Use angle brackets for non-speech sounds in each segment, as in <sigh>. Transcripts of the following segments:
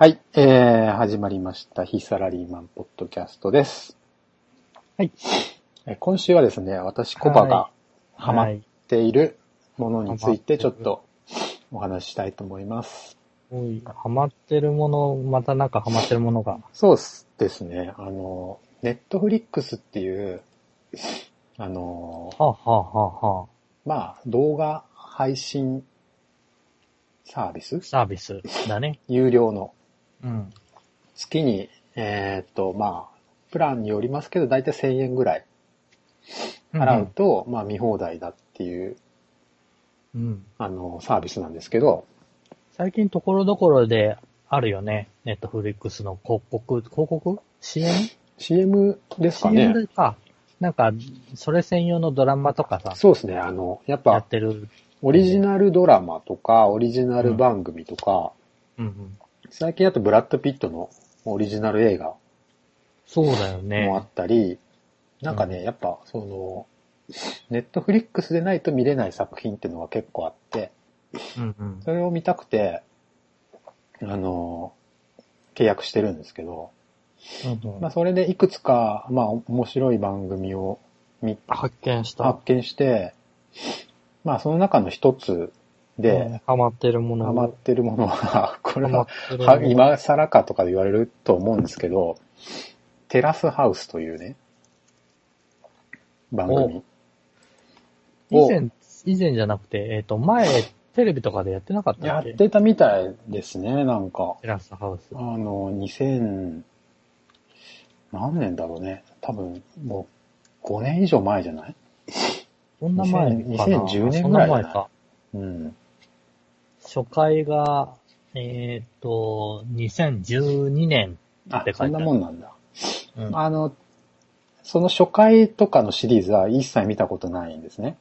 はい、えー、始まりました。非サラリーマンポッドキャストです。はい。えー今週はですね、私、コバがはハマっはい。ているものについてちょっとお話ししたいと思います。おい、ハマってるもの、またなんかハマってるものが。そうですね、あの、ネットフリックスっていう、あの、はあ、はあはあはまあ、動画配信サービス？あ、サービスだね。<laughs> 有料のうん。月に、えーっと、まあ、プランによりますけど、だいたい1000円ぐらい払うと、まあ見放題だっていう、うん。うん。あの、サービスなんですけど、最近ところどころであるよね。ネットフリックスの広告、広告 ?CM? CM ですか CM ね。でか。なんか、それ専用のドラマとかさ、そうですね、あの、やっやっぱ、てる。オリジナルドラマとか、オリジナル番組とか、うんうん。最近だとブラッド・ピットのオリジナル映画そうだよもあっね。たり、なんかね、やっぱ、その、ネットフリックスでないと見れない作品っていうのが結構あって、うんうん。それを見たくて、あの、契約してるんですけど、うんうんまあそれでいくつか、まあ面白い番組を見発見した。発見して、まあその中の一つうんで、ハマってるものハマってるものは、<laughs> これは今更かとかで言われると思うんですけど、テラスハウスというね、番組。以前、以前じゃなくて、えっ、と、前、テレビとかでやってなかったやってたみたいですね、なんか。テラスハウス。あの、2000、何年だろうね。多分、もう5年以上前じゃない？そんな前かな。2010年ぐらいじゃないな前か。うん。初回が、えっ、と、2012年あって、書いてあるそんなもんなんだ。うんあの、その初回とかのシリーズは一切見たことないんですね。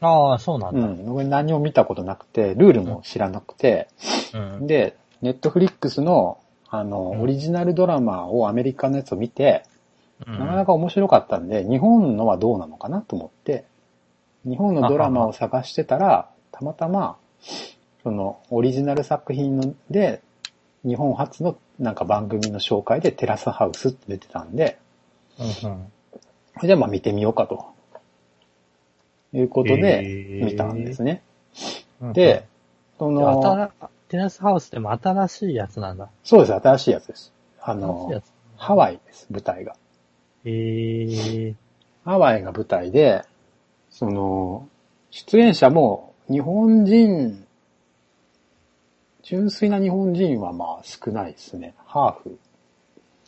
ああ、そうなんだ。うん。僕何も見たことなくて、ルールも知らなくて、うん。で、ネットフリックスの、あの、うんオリジナルドラマをアメリカのやつを見て、うんなかなか面白かったんで、日本のはどうなのかなと思って、日本のドラマを探してたら、たまたま、その、オリジナル作品ので、日本初のなんか番組の紹介でテラスハウスって出てたんで、うんうんそれでまあ見てみようかと。いうことへで、ー見たんですね。うんで、そでの、新テラスハウスでも新しいやつなんだ。そうです、新しいやつです。あの。ハワイです、舞台が。へえハワイが舞台で、その、出演者も日本人、純粋な日本人はまあ少ないですね。ハーフ。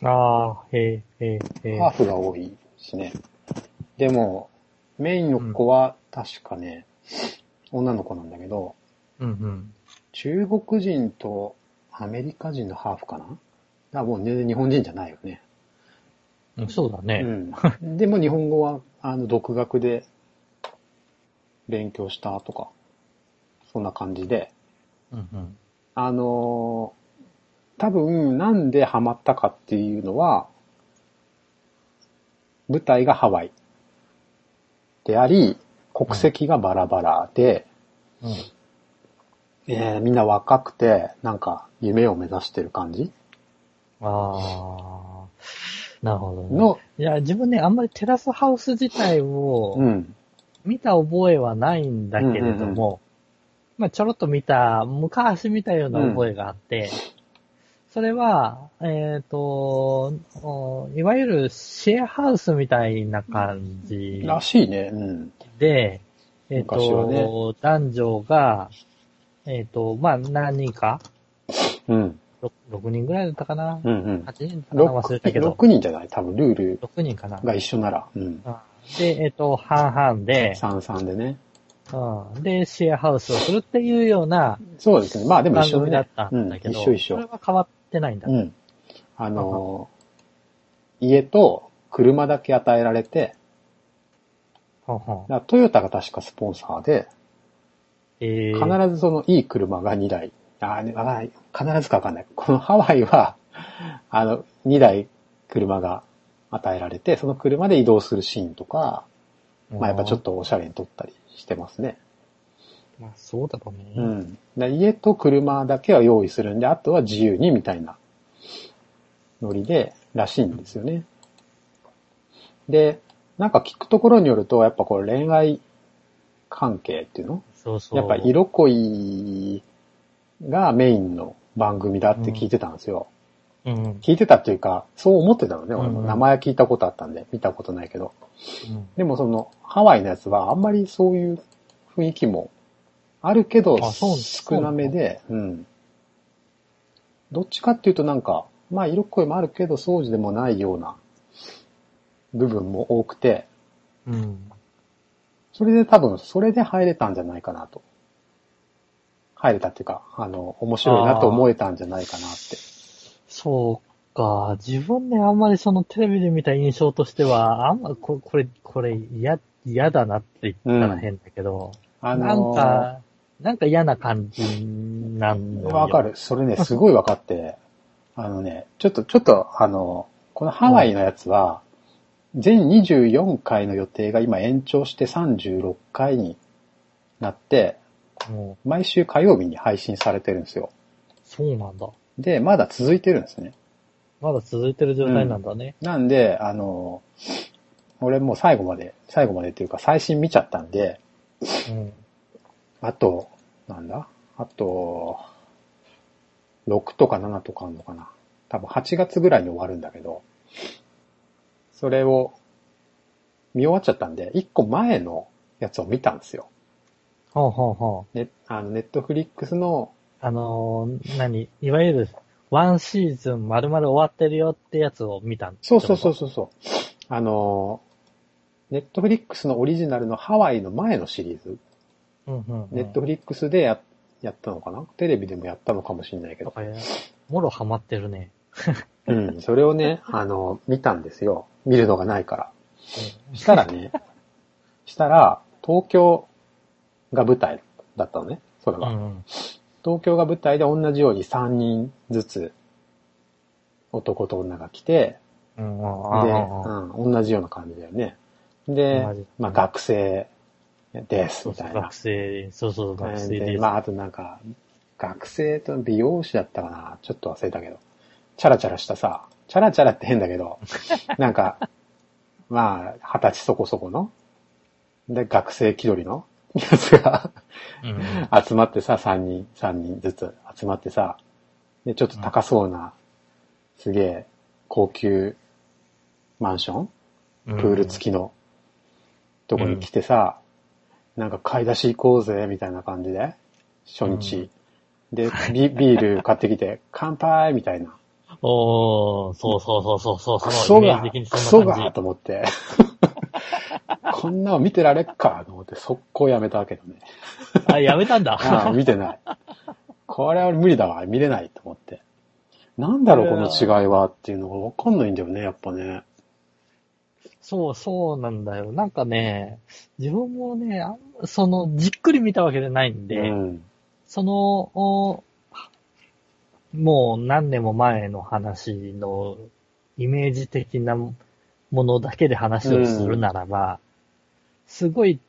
ああ、へえ、へえ、へえ。ハーフが多いですね。でも、メインの子は確かね、女の子なんだけど、うんうん。中国人とアメリカ人のハーフかな？だからもう全然日本人じゃないよね。うんそうだね。うん。でも日本語は、あの、独学で勉強したとか、そんな感じで、うんうん。あのー多分なんでハマったかっていうのは、舞台がハワイであり、国籍がバラバラで、うん。えーみんな若くて、なんか夢を目指してる感じああ、なるほどね。の、いや、自分ね、あんまりテラスハウス自体をうん。見た覚えはないんだけれども、まあちょろっと見た、昔見たような覚えがあって、それは、えっ、と、おいわゆるシェアハウスみたいな感じらしいね。うん。で、えっ、昔はねと、男女が、えっ、と、まあ何人か、うん。6, 6人ぐらいだったかな、うんうん。8人だったかな忘れたけど、6人じゃない？多分ルール6人かな。が一緒なら。うん。うんで、えっ、と、半々で、33でね。うん、で、シェアハウスをするっていうようなそうですね。まあでも番一緒だね組だっ。たうんんだけど、一緒一緒それ。は変わってないんだ。うん。あのー、家と車だけ与えられて、ほんほんだからトヨタが確かスポンサーで、えー、必ずそのいい車が2台、あーねわかんない。必ずかわかんない。このハワイは、あの、2台車が与えられて、その車で移動するシーンとか、まあやっぱちょっとおしゃれに撮ったりしてますね。まあ、そうだろうね。うん。で家と車だけは用意するんで、あとは自由にみたいなノリで、らしいんですよね。で、なんか聞くところによると、やっぱこれ恋愛関係っていうの？そうそう。やっぱ色恋がメインの番組だって聞いてたんですよ。うん。聞いてたっていうか、そう思ってたのね。俺もうん名前は聞いたことあったんで、見たことないけど。うんでもその、ハワイのやつはあんまりそういう雰囲気もあるけど、少なめで、うん。どっちかっていうとなんか、まあ色恋もあるけど、掃除でもないような部分も多くて、うん。それで多分、それで入れたんじゃないかなと。入れたっていうか、あの、面白いなと思えたんじゃないかなって。そうか。自分ね、あんまりそのテレビで見た印象としては、あんま、ここれ、これ、嫌、嫌だなって言ったら変だけど、あなんのーか、なんか嫌な感じなんのよわかる。それね、すごいわかって、あのね、ちょっと、ちょっと、あの、このハワイのやつは、全24回の予定が今延長して36回になって、もう、毎週火曜日に配信されてるんですよ。そうなんだ。で、まだ続いてるんですね。まだ続いてる状態なんだね。なんで、あの、俺もう最後まで、最後までっていうか最新見ちゃったんで、うん。あと、なんだ？あと、6とか7とかあるのかな？多分8月ぐらいに終わるんだけど、それを見終わっちゃったんで、1個前のやつを見たんですよ。ほうほうほう。ね、あの、ネットフリックスの、あのー、何いわゆる、ワンシーズン丸々終わってるよってやつを見たんそうそうそうそうそう。あの、ネットフリックスのオリジナルのハワイの前のシリーズ。うんうん、うん。ネットフリックスでややったのかな？テレビでもやったのかもしれないけど。もろハマってるね。<laughs> うん、それをね、あの、見たんですよ。見るのがないから。したらね、<laughs> したら、東京が舞台だったのね、それは。うん。東京が舞台で同じように3人ずつ男と女が来て、うん。で、あうん、同じような感じだよね。でまあ学生です、みたいな学。生、そうそう、学生で、です。まああとなんか、学生と美容師だったかなちょっと忘れたけど。チャラチャラしたさ、チャラチャラって変だけど、<laughs> なんか、まあ、二十歳そこそこの、で、学生気取りのやつがうん。集まってさ、三人、三人ずつ集まってさ、で、ちょっと高そうな、すげえ、高級マンション？ププール付きのとこに来てさ、なんか買い出し行こうぜ、みたいな感じで、初日。でビ、ビール買ってきて、<laughs> 乾杯みたいな。おー、そうそうそうそうそう。クソがクソがと思って。<laughs> こんなの見てられっかと思って速攻やめたけどね。じ。あ、やめたんだ。<laughs> ああ、見てない。これは無理だわ、見れないと思って。なんだろう、この違いはっていうのがわかんないんだよね、やっぱね。そう、そうなんだよ。なんかね、自分もね、その、じっくり見たわけじゃないんで、うん。その、おもう何年も前の話のイメージ的なものだけで話をするならば、すごい、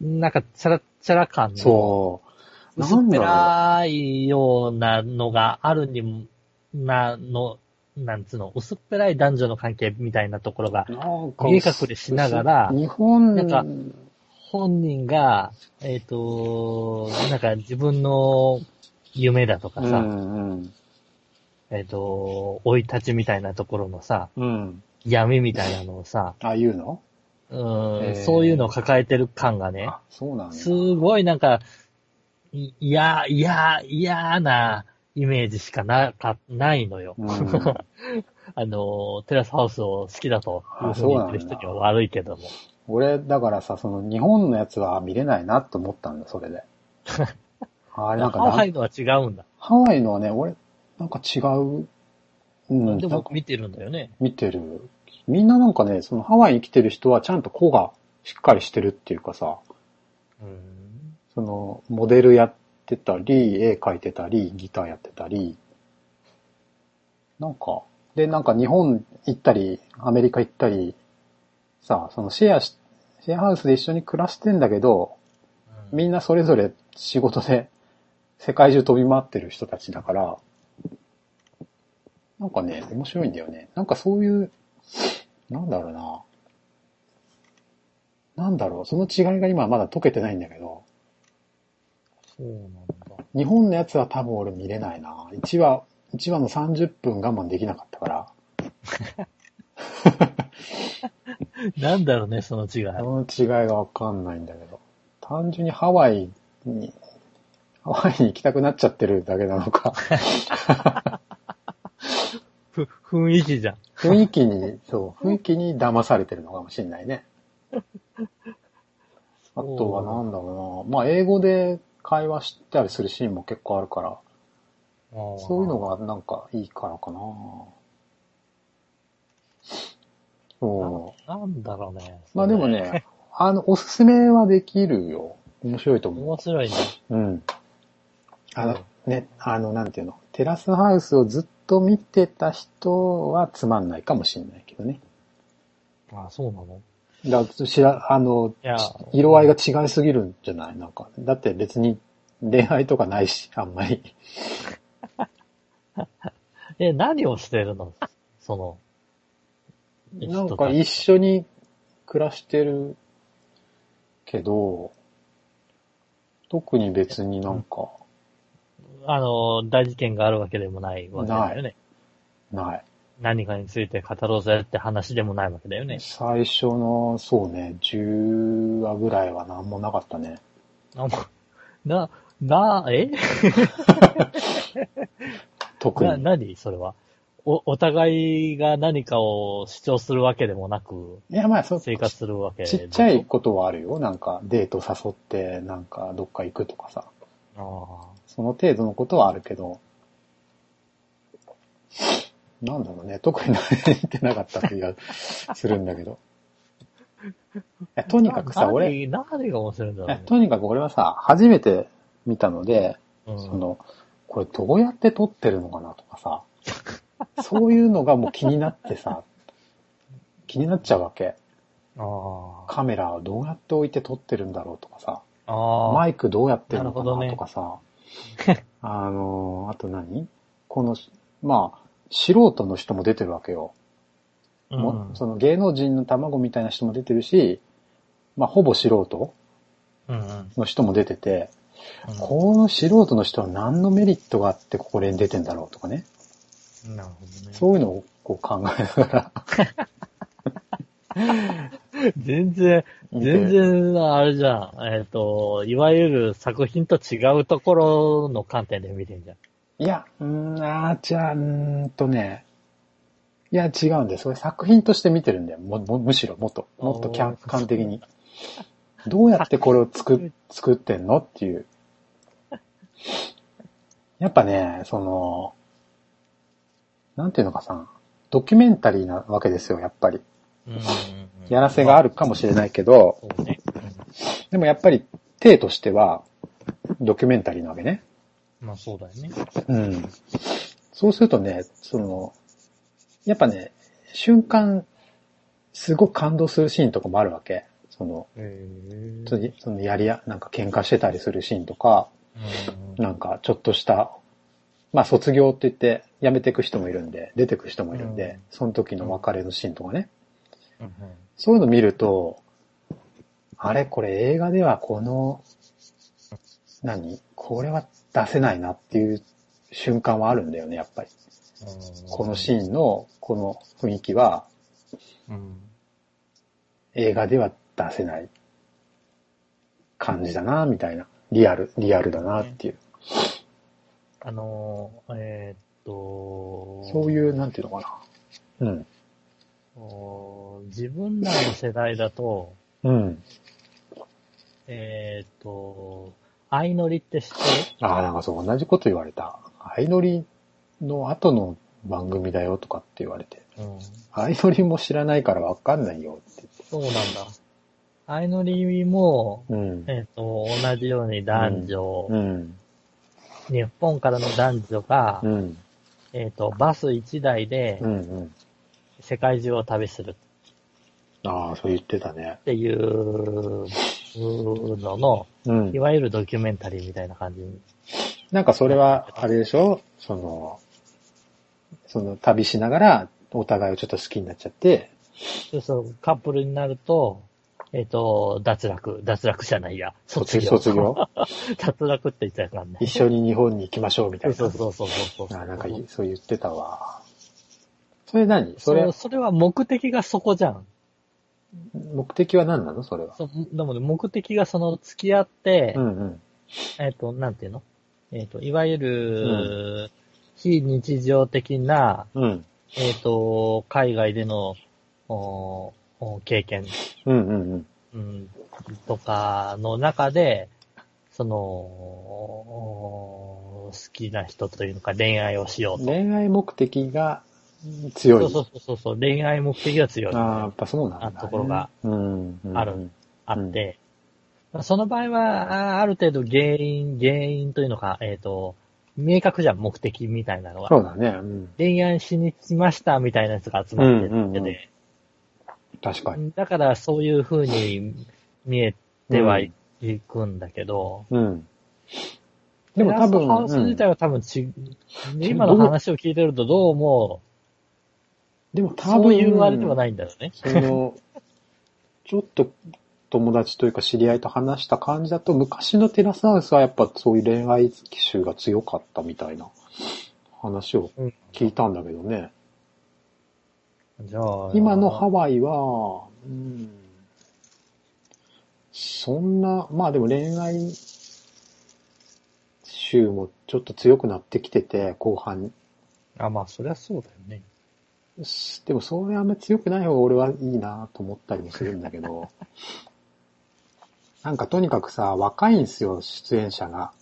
なんか、チャラチャラ感の、そう。薄っぺなんだろらいようなのがあるにも、な、の、なんつうの、薄っぺらい男女の関係みたいなところが、見え隠れしながら日本、なんか本人が、えっ、と、なんか自分の夢だとかさ、うんうん。えっ、と、生い立ちみたいなところのさ、うん。闇みたいなのをさ、あ、言うの？うーん、そういうのを抱えてる感がね、あ、そうなんだ。すごいなんか、いいや、いや、嫌なイメージしかなか、ないのよ。うん <laughs> あの、テラスハウスを好きだというあふうに言ってる人には悪いけども。俺、だからさ、その日本のやつは見れないなと思ったんだ、それで。<laughs> あれなんかなハワイのは違うんだ。ハワイのはね、俺、なんか違う、うん、でも見てるんだよね。見てる。みんななんかね、そのハワイに来てる人はちゃんと子がしっかりしてるっていうかさ、うん。その、モデルやってたり、絵描いてたり、ギターやってたり、なんか、で、なんか日本行ったり、アメリカ行ったり、さ、そのシェアし、シェアハウスで一緒に暮らしてんだけど、みんなそれぞれ仕事で世界中飛び回ってる人たちだから、なんかね、面白いんだよね。なんかそういう、なんだろうな。なんだろう、その違いが今まだ解けてないんだけど、そうなんだ。日本のやつは多分俺見れないな。1話、1話の30分我慢できなかったから、なんだろうね、その違い。その違いがわかんないんだけど、単純にハワイに、ハワイに行きたくなっちゃってるだけなのか、<laughs> ふ、雰囲気じゃん。雰囲気に、そう、雰囲気に騙されてるのかもしれないね。あとはなんだろうな。まあ、英語で会話したりするシーンも結構あるから、そういうのがなんかいいからかな。そう。な。なんだろうね。まあでもね、あの、おすすめはできるよ。面白いと思面白いね。う。うん。あの、ね、あの、なんていうの、テラスハウスをずっと見てた人はつまんないかもしれないけどね。あ、そうなの？だ知ら、あの、色合いが違いすぎるんじゃない？なんか。だって別に恋愛とかないし、あんまり。<laughs> え、何をしてるの？その、なんか一緒に暮らしてるけど、特に別になんか、あの、大事件があるわけでもないわけだよね。ない。何かについて語ろうぜって話でもないわけだよね。最初の、そうね、10話ぐらいは何もなかったね。あもうな、な、え？な、<laughs> 特に。何？それは？お、お互いが何かを主張するわけでもなく、いや、まあ、そう、生活するわけちっちゃいことはあるよ。なんか、デート誘って、なんか、どっか行くとかさ。ああ。その程度のことはあるけど、なんだろうね、特に何言ってなかった気がするんだけど。<laughs> とにかくさ、な俺、い何、何が面白いんだろうやね。とにかく俺はさ、初めて見たので、うんその、これどうやって撮ってるのかなとかさ、<laughs> そういうのがもう気になってさ、気になっちゃうわけ。カメラをどうやって置いて撮ってるんだろうとかさ。マイクどうやってるのかなとかさ、<laughs> あのー、あと何？この、まあ、素人の人も出てるわけよ。もうんその芸能人の卵みたいな人も出てるし、まあ、ほぼ素人うんうんの人も出てて、うんこの素人の人は何のメリットがあってここに出てんだろうとかね。なるほどね。そういうのをこう考えながら <laughs> <laughs> 全然、全然、あれじゃん。えっ、と、いわゆる作品と違うところの観点で見てんじゃん。いや、うーん、あーじゃあ、うーんとね、いや、違うんだよ。それ作品として見てるんだよ。ももむしろ、もっと、もっと客観的に。どうやってこれを作っ <laughs> 作ってんのっていう。やっぱね、その、なんていうのかさ、ドキュメンタリーなわけですよ、やっぱり。うんやらせがあるかもしれないけど。でもやっぱり、体としては、ドキュメンタリーなわけね。うんまあそうだよね。うん。そうするとね、その、やっぱね、瞬間、すごく感動するシーンとかもあるわけ。その、へそのそのやりや、なんか喧嘩してたりするシーンとか、うんなんかちょっとした、まあ卒業って言って辞めてく人もいるんで、出てく人もいるんで、うんその時の別れのシーンとかね。うんそういうの見ると、あれこれ映画ではこの、何？これは出せないなっていう瞬間はあるんだよね、やっぱり。このシーンの、この雰囲気はうん映画では出せない感じだな、みたいな。リアル、リアルだなっていう。あのー、えーっと、そういう、なんていうのかな。うん。お自分らの世代だと、うん。えーっと、相乗りって知ってああ、なんかそう、同じこと言われた。相乗りの後の番組だよとかって言われて。るうん。相乗りも知らないからわかんないよってそうなんだ。相乗りも、言って。えーっと、同じように男女、うん。うん。日本からの男女が、うん。えーっと、バス1台でうん。うん。世界中を旅するああ、そう言ってたねっ。ていうのの、うんい。わゆるドキュメンタリーみたいな感じに。なんかそれは、あれでしょ？その、その旅しながら、お互いをちょっと好きになっちゃって、でそう、カップルになると、えっ、と、脱落、脱落じゃないや。卒業。卒業？<laughs> 脱落って言っちゃいかんね。一緒に日本に行きましょうみたいな。そうそうそうそうそう。あなんかいそう言ってたわ。それ何？そそれれ、それは目的がそこじゃん。目的は何なの？それは。そうでもね、目的がその付き合って、うんうん。えっ、と、なんていうの？えっ、と、いわゆる、非日常的な、うん。えっ、と、海外での、おお経験、うんうんうん。うん、とかの中で、その、お好きな人というのか恋愛をしようと。恋愛目的が強い。そうそうそうそう、恋愛目的が強い、ああ、やっぱそうなんだ、ね。あところが、うん、うんある。あって、その場合は、あある程度原因、原因というのか、えっ、と、明確じゃん、目的みたいなのが。そうだね。うん。恋愛しに来ましたみたいなやつが集まってるわけで、うんうんうん確かに。だからそういう風に見えてはいくんだけど、うん。でも多分、ハウス自体は多分ち、今の話を聞いてるとどうも、でも多分、そういうあれではないんだよね。その、ちょっと友達というか知り合いと話した感じだと、昔のテラスハウスはやっぱそういう恋愛集が強かったみたいな話をうん聞いたんだけどね。じゃあ、今のハワイは、うん、そんな、まあでも恋愛集もちょっと強くなってきてて、後半あ、まあ、そりゃそうだよね。でもそれあんま強くない方が俺はいいなと思ったりもするんだけど、<laughs> なんかとにかくさ、若いんすよ、出演者が。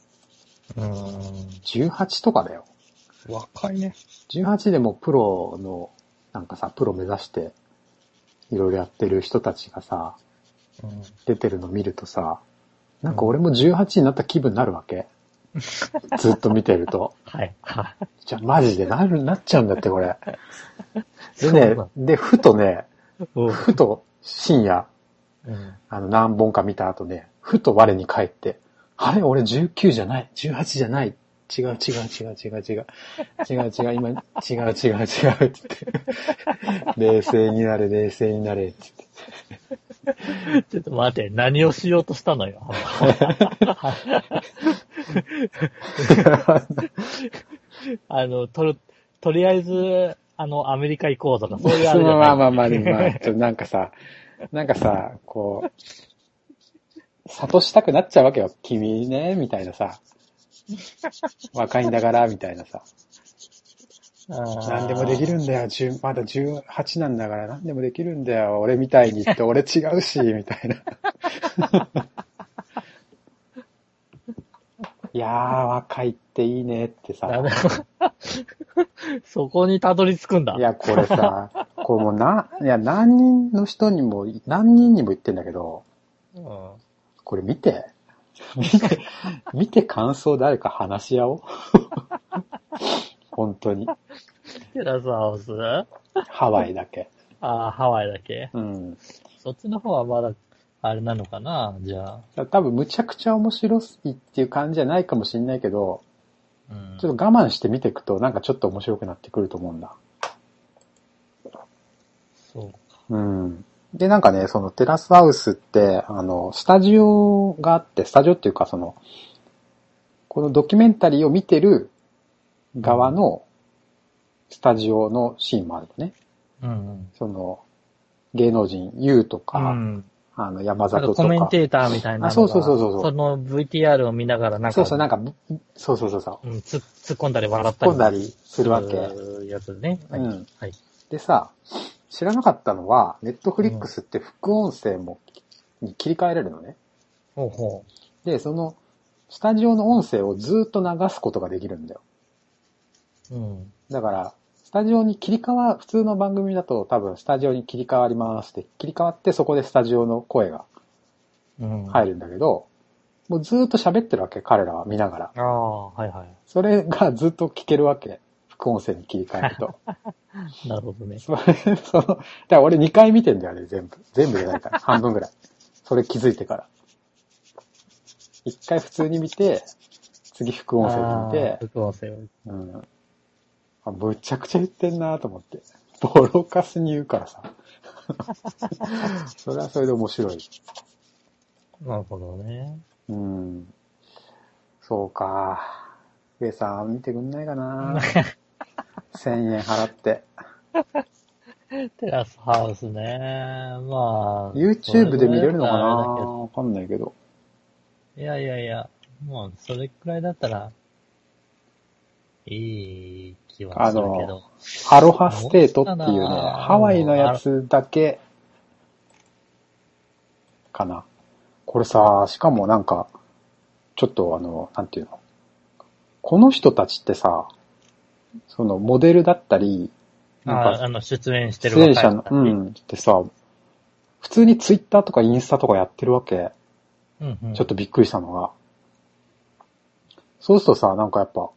うーん。18とかだよ。若いね。18でもプロの、なんかさ、プロ目指して、いろいろやってる人たちがさ、うん。出てるの見るとさ、なんか俺も18になった気分になるわけ。<laughs> ずっと見てると。はい。はい。じゃあマジでなる、なっちゃうんだってこれ。でねで、ふとね、うんふと深夜、うん。あの何本か見た後ね、ふと我に返って、あれ？俺19じゃない、18じゃない、違う違う違う違う違う、違う違う、今、違う違う違うってって、<laughs> 冷静になれ冷静になれって <laughs> ちょっと待って、何をしようとしたのよ。<laughs> あの、とる、とりあえず、あの、アメリカ行こうとか、そういうあれじゃない。まあまあまあ、でもまあ、ちょっとなんかさ、なんかさ、こう、諭したくなっちゃうわけよ。君ね、みたいなさ。若いんだから、みたいなさ。何でもできるんだよ。10まだ18なんだから何でもできるんだよ。俺みたいにって俺違うし、<laughs> みたいな。<laughs> いやー、若いっていいねってさ。<laughs> そこにたどり着くんだ。いや、これさ、これもうな、いや、何人の人にも、何人にも言ってんだけど、うんこれ見て。見て、見て感想誰か話し合おう。本当に。テラスハウス？ハワイだけ。ああ、ハワイだけ？うん。そっちの方はまだ、あれなのかな？じゃあ。多分むちゃくちゃ面白いっていう感じじゃないかもしれないけど、うんちょっと我慢して見ていくとなんかちょっと面白くなってくると思うんだ。そうか。うん。で、なんかね、そのテラスハウスって、あの、スタジオがあって、スタジオっていうかその、このドキュメンタリーを見てる側のスタジオのシーンもあるのね。うんその、芸能人、ユウとうか、ん。あの、山里とか。かコメンテーターみたいなのが。あそうそうそうそうその VTR を見ながらなんか、そうそう、なんか、そうそうそうそう。うん、つ突っ込んだり笑ったり。突っ込んだりするわけ。やつね。はい。うんはい。でさ、知らなかったのは、ネットフリックスって副音声もに切り替えれるのね。ほうほで、その、スタジオの音声をずっと流すことができるんだよ。う。うん。だから、スタジオに切り替わ、普通の番組だと多分スタジオに切り替わりますって、切り替わってそこでスタジオの声がうん。入るんだけど、もうずっと喋ってるわけ、彼らは見ながら。ああ、はいはい。それがずっと聞けるわけ。副音声に切り替えると。<laughs> なるほどね。それ、その、だから俺2回見てんだよね、全部。全部じゃないから。<laughs> 半分ぐらい。それ気づいてから。一回普通に見て、次副音声あで見て、ー副音声を。うん。あ、むちゃくちゃ言ってんなと思って。ボロカスに言うからさ。<laughs> それはそれで面白い。なるほどね。うん。そうか。上さん見てくんないかな <laughs> 1000円払って。テラスハウスね。まあ。YouTube で見れるのかなわかんないけど。いやいやいや、もうそれくらいだったら、いい気はするけど。アロハステートっていうね、ハワイのやつだけ、かな。これさ、しかもなんか、ちょっとあの、なんていうの？この人たちってさ、そのモデルだったり、なんかああの、出演してる出演者の、うん、ってさ、普通にツイッターとかインスタとかやってるわけ。うんうんちょっとびっくりしたのが。そうするとさ、なんかやっぱ、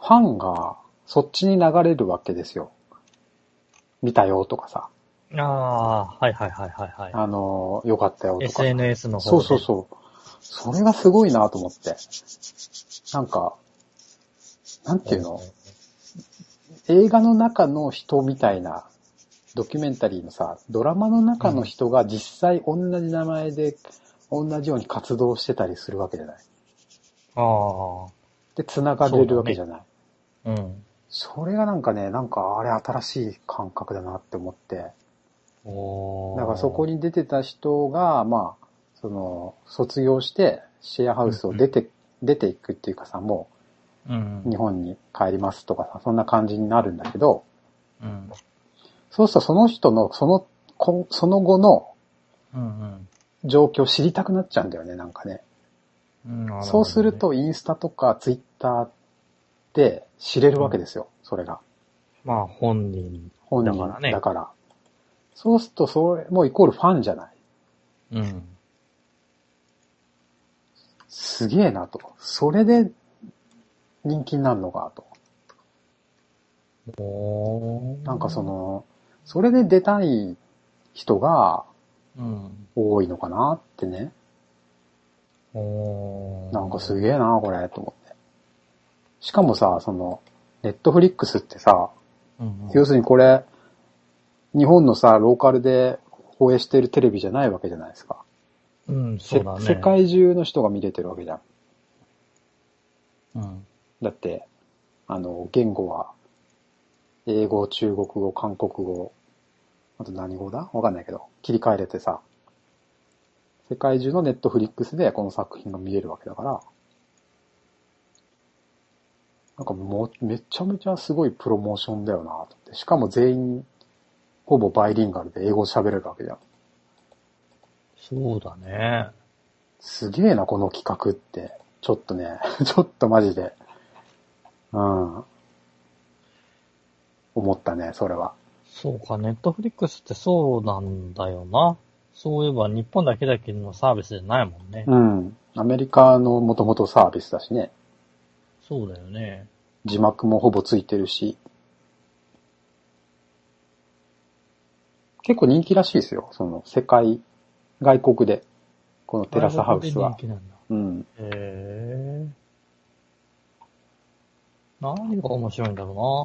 ファンがそっちに流れるわけですよ。見たよとかさ、ああ、はいはいはいはいはい。あのー、よかったよとか。SNS の方で。そうそうそう。それがすごいなと思って。なんか、なんていうの？映画の中の人みたいな、ドキュメンタリーのさ、ドラマの中の人が実際同じ名前で、同じように活動してたりするわけじゃない。あで、繋がれるわけじゃない。あ、うん。それがなんかね、なんかあれ新しい感覚だなって思って。おーだからそこに出てた人が、まあ、その、卒業してシェアハウスを出て、出ていくっていうかさ、もう日本に帰りますとかさ、そんな感じになるんだけど、うん。そうするとその人の、その、こその後のうん状況を知りたくなっちゃうんだよね、なんかね。うん。そうする、とインスタとかツイッターで知れるわけですよ、それが。まあ本人。本人だからねだから。そうすると、それもイコールファンじゃない。うん。すげえなと。それで人気になるのかと。おーなんかそ、の、それで出たい人がうん。多いのかなってね。おーなんかすげえな、これ、と思って。しかもさ、その、ネットフリックスってさ、うんうん要するにこれ、日本のさ、ローカルで放映してるテレビじゃないわけじゃないですか。うん、せそうだね。世界中の人が見れてるわけじゃん。うん。だって、あの、言語は、英語、中国語、韓国語、あと何語だ？わかんないけど、切り替えれてさ、世界中のネットフリックスでこの作品が見れるわけだから、なんかもう、めちゃめちゃすごいプロモーションだよなと思って。しかも全員、ほぼバイリンガルで英語喋れるわけじゃん。そうだね。すげえな、この企画って。ちょっとね、<laughs> ちょっとマジで。うん。思ったね、それは。そうか、ネットフリックスってそうなんだよな。そういえば日本だけだけのサービスじゃないもんね。うん。アメリカのもともとサービスだしね。そうだよね。字幕もほぼついてるし。結構人気らしいですよ。その世界、外国で。このテラスハウスは人気なんだ。うん。へえ。何が面白いんだろ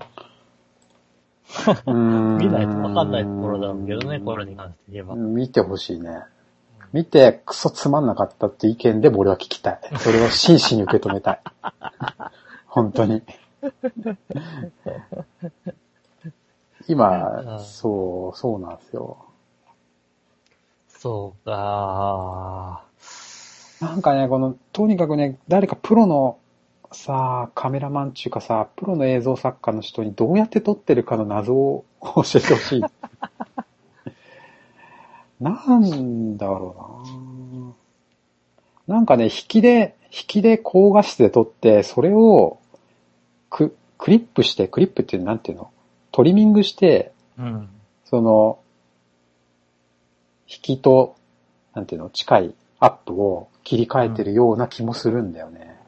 うな。<laughs> 見ないとわかんないところだろうけどね、これに関して言えば。見てほしいね。見て、クソつまんなかったって意見でも俺は聞きたい。それを真摯に受け止めたい。<laughs> 本当に。今、そう、そうなんですよ。そうか。なんかね、この、とにかくね、誰かプロのさ、カメラマンっていうかさ、プロの映像作家の人にどうやって撮ってるかの謎を <laughs> 教えてほしい。なんだろうななんかね、引きで、引きで高画質で撮って、それを、ク、クリップして、クリップっていうのなんていうの？トリミングして、うん。その、引きと、なんていうの、近いアップを切り替えてるような気もするんだよね。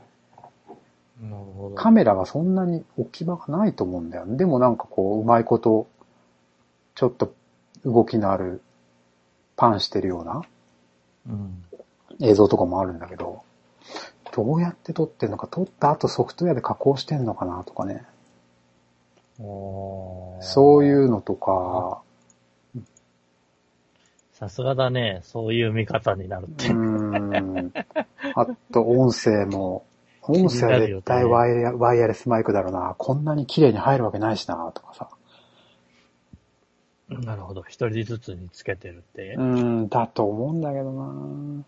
なるほど。カメラがそんなに置き場がないと思うんだよね。でもなんかこう、うまいこと、ちょっと動きのある、パンしてるようなうん。映像とかもあるんだけど、どうやって撮ってんのか、撮った後ソフトウェアで加工してんのかなとかね。そういうのとか、さすがだね。そういう見方になるっうて。あと、音声も、音声は絶対ワイヤワイヤレスマイクだろうな。こんなに綺麗に入るわけないしな、とかさ。なるほど。一人ずつにつけてるってう。ーん、だと思うんだけどな。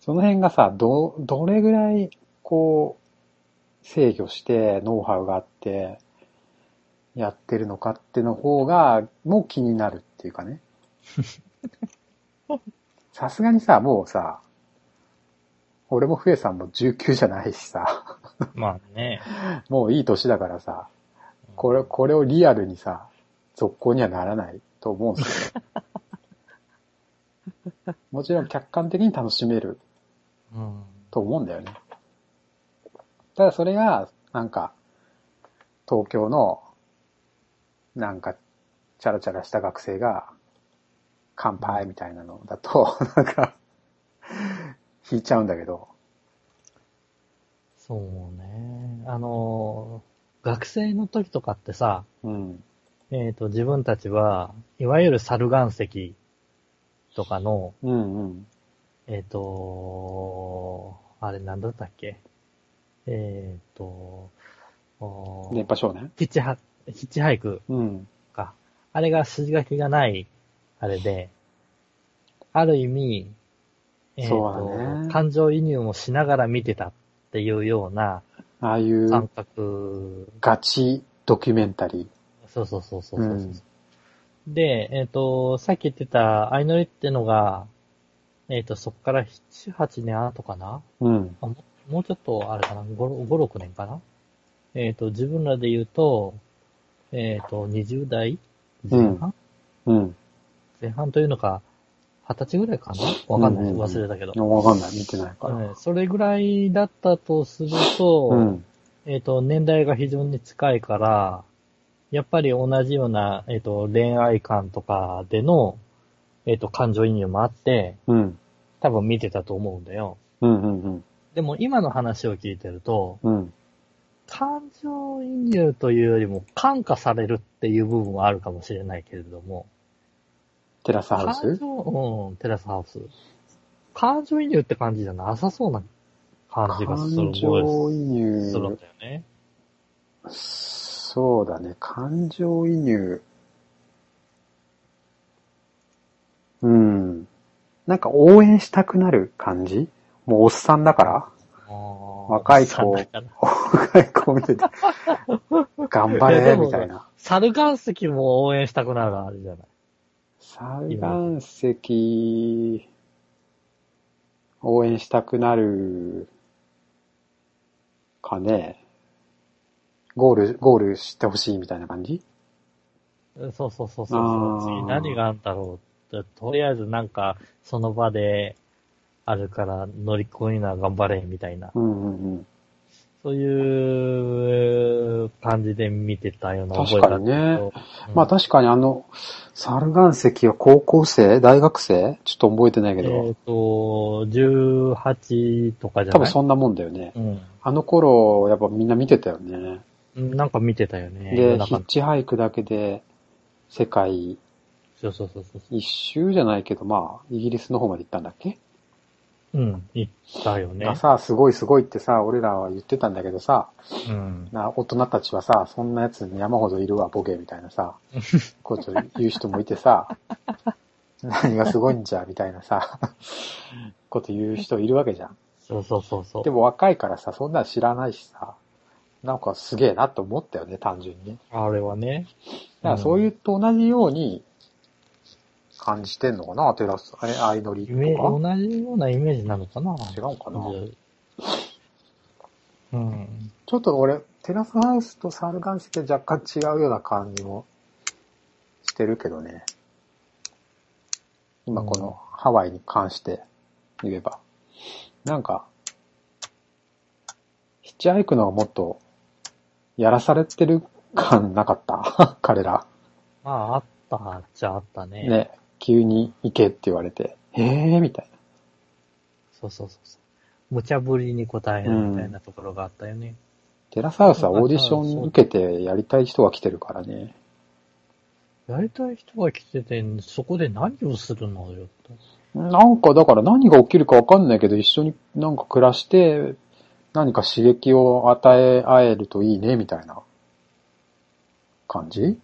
その辺がさ、ど、どれぐらい、こう、制御して、ノウハウがあって、やってるのかっての方が、もう気になるっていうかね。<laughs> さすがにさ、もうさ、俺もふえさんも19じゃないしさ、まあね。<laughs> もういい年だからさ、これ、これをリアルにさ、続行にはならないと思うんですよ。<laughs> もちろん客観的に楽しめるうん。と思うんだよね。ただそれが、なんか、東京の、なんか、チャラチャラした学生が、乾杯みたいなのだと、<laughs> なんか、引いちゃうんだけど。そうね。あの、学生の時とかってさ、うん。えっ、と、自分たちは、いわゆる猿岩石とかの、うんうん。えっ、と、あれなんだったっけ？えっ、と、お電波少年？ヒッチハ、ヒッチハイクうん。か。あれが筋書きがない、あれで、ある意味、えーそうとだね感情移入もしながら見てたっていうようなああいう感覚、ガチドキュメンタリそうそうそうそうそう、うんで、えっ、と、さっき言ってた相乗りってのが、えっ、と、そっから7、8年後かな？ー。うん。あももうちょっと、あれかな ?5、5 6年かな？えっ、と、自分らで言うと、えっ、と、20代？前半、うん。前半というのか、20歳ぐらいかな？わかんない。うんうんうん忘れたけど。わかんない。見てないから。うんそれぐらいだったとすると、うん。えっ、と、年代が非常に近いから、やっぱり同じような、えっ、と、恋愛観とかでの、えっ、と、感情移入もあって、うん。多分見てたと思うんだよ。うん。うん。でも今の話を聞いてると、うん。感情移入というよりも感化されるっていう部分はあるかもしれないけれども、テラスハウ感ス情、うん、テラスハウス。感情移入って感じじゃなさそうな感じがする。感情移するん入。だよね。そうだね。感情移入。うん。なんか応援したくなる感じ？もうおっさんだから？若い子若い子見てて、<laughs> 頑張れ、みたいな。猿岩石も応援したくなるあれじゃない？三岩石、応援したくなる、かね。ゴール、ゴールしてほしいみたいな感じ？そうそうそうそう次何があんだろうって、とりあえずなんか、その場であるから乗り越えな頑張れ、みたいな。うんうんうん。そういう感じで見てたような覚え確かにねだったけど。まあ確かにあの、猿岩石は高校生？大学生？ちょっと覚えてないけえっ、ど、と、18とかじゃない？多分そんなもんだよね。うん。あの頃、やっぱみんな見てたよね。なんか見てたよね。で、ヒッチハイクだけで、世界そうそうそうそう。一周じゃないけど、まあ、イギリスの方まで行ったんだっけ、うん、言ったよねが。さ、すごいすごいってさ、俺らは言ってたんだけどさ、うん。な大人たちはさ、そんなやつ山ほどいるわ、ボケみたいなさ、こと言う人もいてさ、<laughs> 何がすごいんじゃ、みたいなさ、<laughs> こと言う人いるわけじゃん。そうそうそうそう。でも若いからさ、そんなの知らないしさ、なんかすげえなと思ったよね、単純にね。あれはね。だからそういうと同じように感じてんのかな、テラス、え、相乗りとか？同じようなイメージなのかな？違うかな？うん。ちょっと俺、テラスハウスとサルガン石は若干違うような感じもしてるけどね。今このハワイに関して言えば。なんか、ヒッチハイクの方がもっとやらされてる感なかった？<laughs> 彼ら。まあ、あったっちゃあったね。ね、急に行けって言われて、えーみたいそうそうそうそう。無茶ぶりに答えるみたいなところがあったよね。テラスハウスはオーディション受けてやりたい人が来てるからね。やりたい人が来てて、そこで何をするのよと。なんかだから何が起きるかわかんないけど一緒になんか暮らして何か刺激を与え合えるといいねみたいな感じ？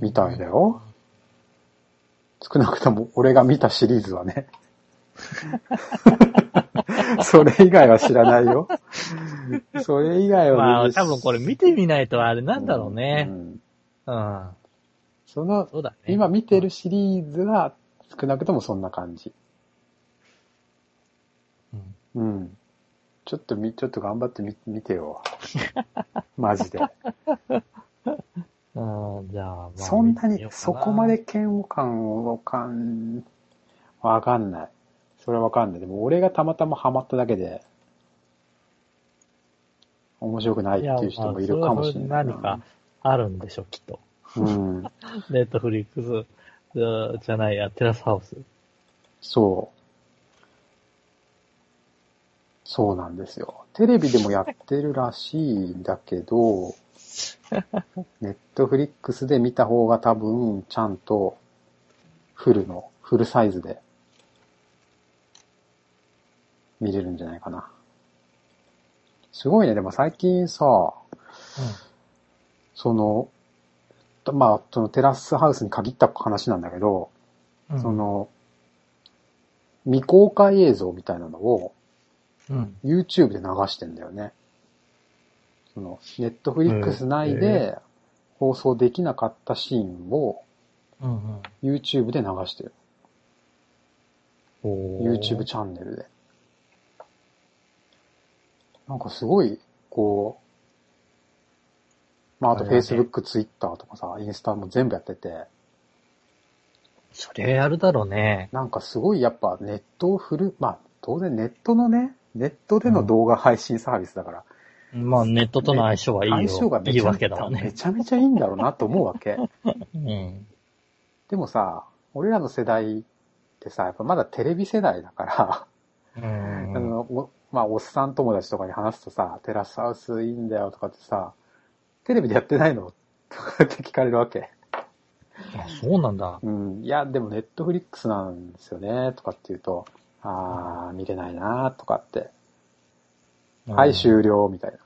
みたいだよ。少なくとも俺が見たシリーズはね。<laughs> それ以外は知らないよ。それ以外はまあ、多分これ見てみないとあれなんだろうねう。んうん。その、そね。今見てるシリーズは少なくともそんな感じ。うん。うん。ちょっとみ、ちょっと頑張ってみ、見てよ。<laughs> マジで。<laughs> うん、じゃあ、まあそんなにそこまで嫌悪感をかん、わかんない。それはわかんない。でも俺がたまたまハマっただけで、面白くないっていう人もいるかもしれないな。い何かあるんでしょ、きっと。うん。<laughs> ネットフリックスじゃじゃないや、テラスハウス。そう。そうなんですよ。テレビでもやってるらしいんだけど、<laughs> ネットフリックスで見た方が多分ちゃんとフルの、フルサイズで見れるんじゃないかな。すごいね。でも最近さ、その、まあ、そのテラスハウスに限った話なんだけど、うん。その、未公開映像みたいなのをうん。YouTube で流してんだよね。その、ネットフリックス内で放送できなかったシーンを。YouTube で流してる。YouTube チャンネルで。なんかすごい、こう、まああと Facebook、Twitter とかさ、インスタも全部やってて、そりゃやるだろうね。なんかすごいやっぱネットを振る、まあ当然ネットのね、ネットでの動画配信サービスだから、まあ、ネットとの相性はいいよ。相性がめいいわちゃめちゃけだわね。めちゃめちゃいいんだろうなと思うわけ。<laughs> うん。でもさ、俺らの世代ってさ、やっぱまだテレビ世代だから、うん。<laughs> あの、おまあ、おっさん友達とかに話すとさ、テラスハウスいいんだよとかってさ、テレビでやってないの？と <laughs> かって聞かれるわけ。あそうなんだ。うん。いや、でもネットフリックスなんですよね、とかって言うと、あー、見れないなとかって。はい、終了、みたいな。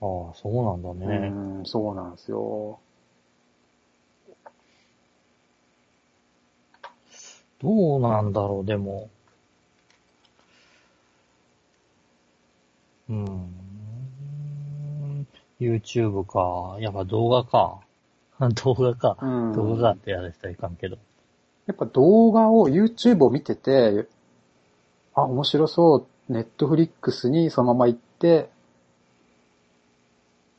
ああ、そうなんだね。うん、そうなんですよ。どうなんだろう、でも。うーん。YouTube か。やっぱ動画か。<laughs> 動画か。うん動画ってやれたらいかんけど。やっぱ動画を、YouTube を見てて、あ、面白そう、ネットフリックスにそのまま行って、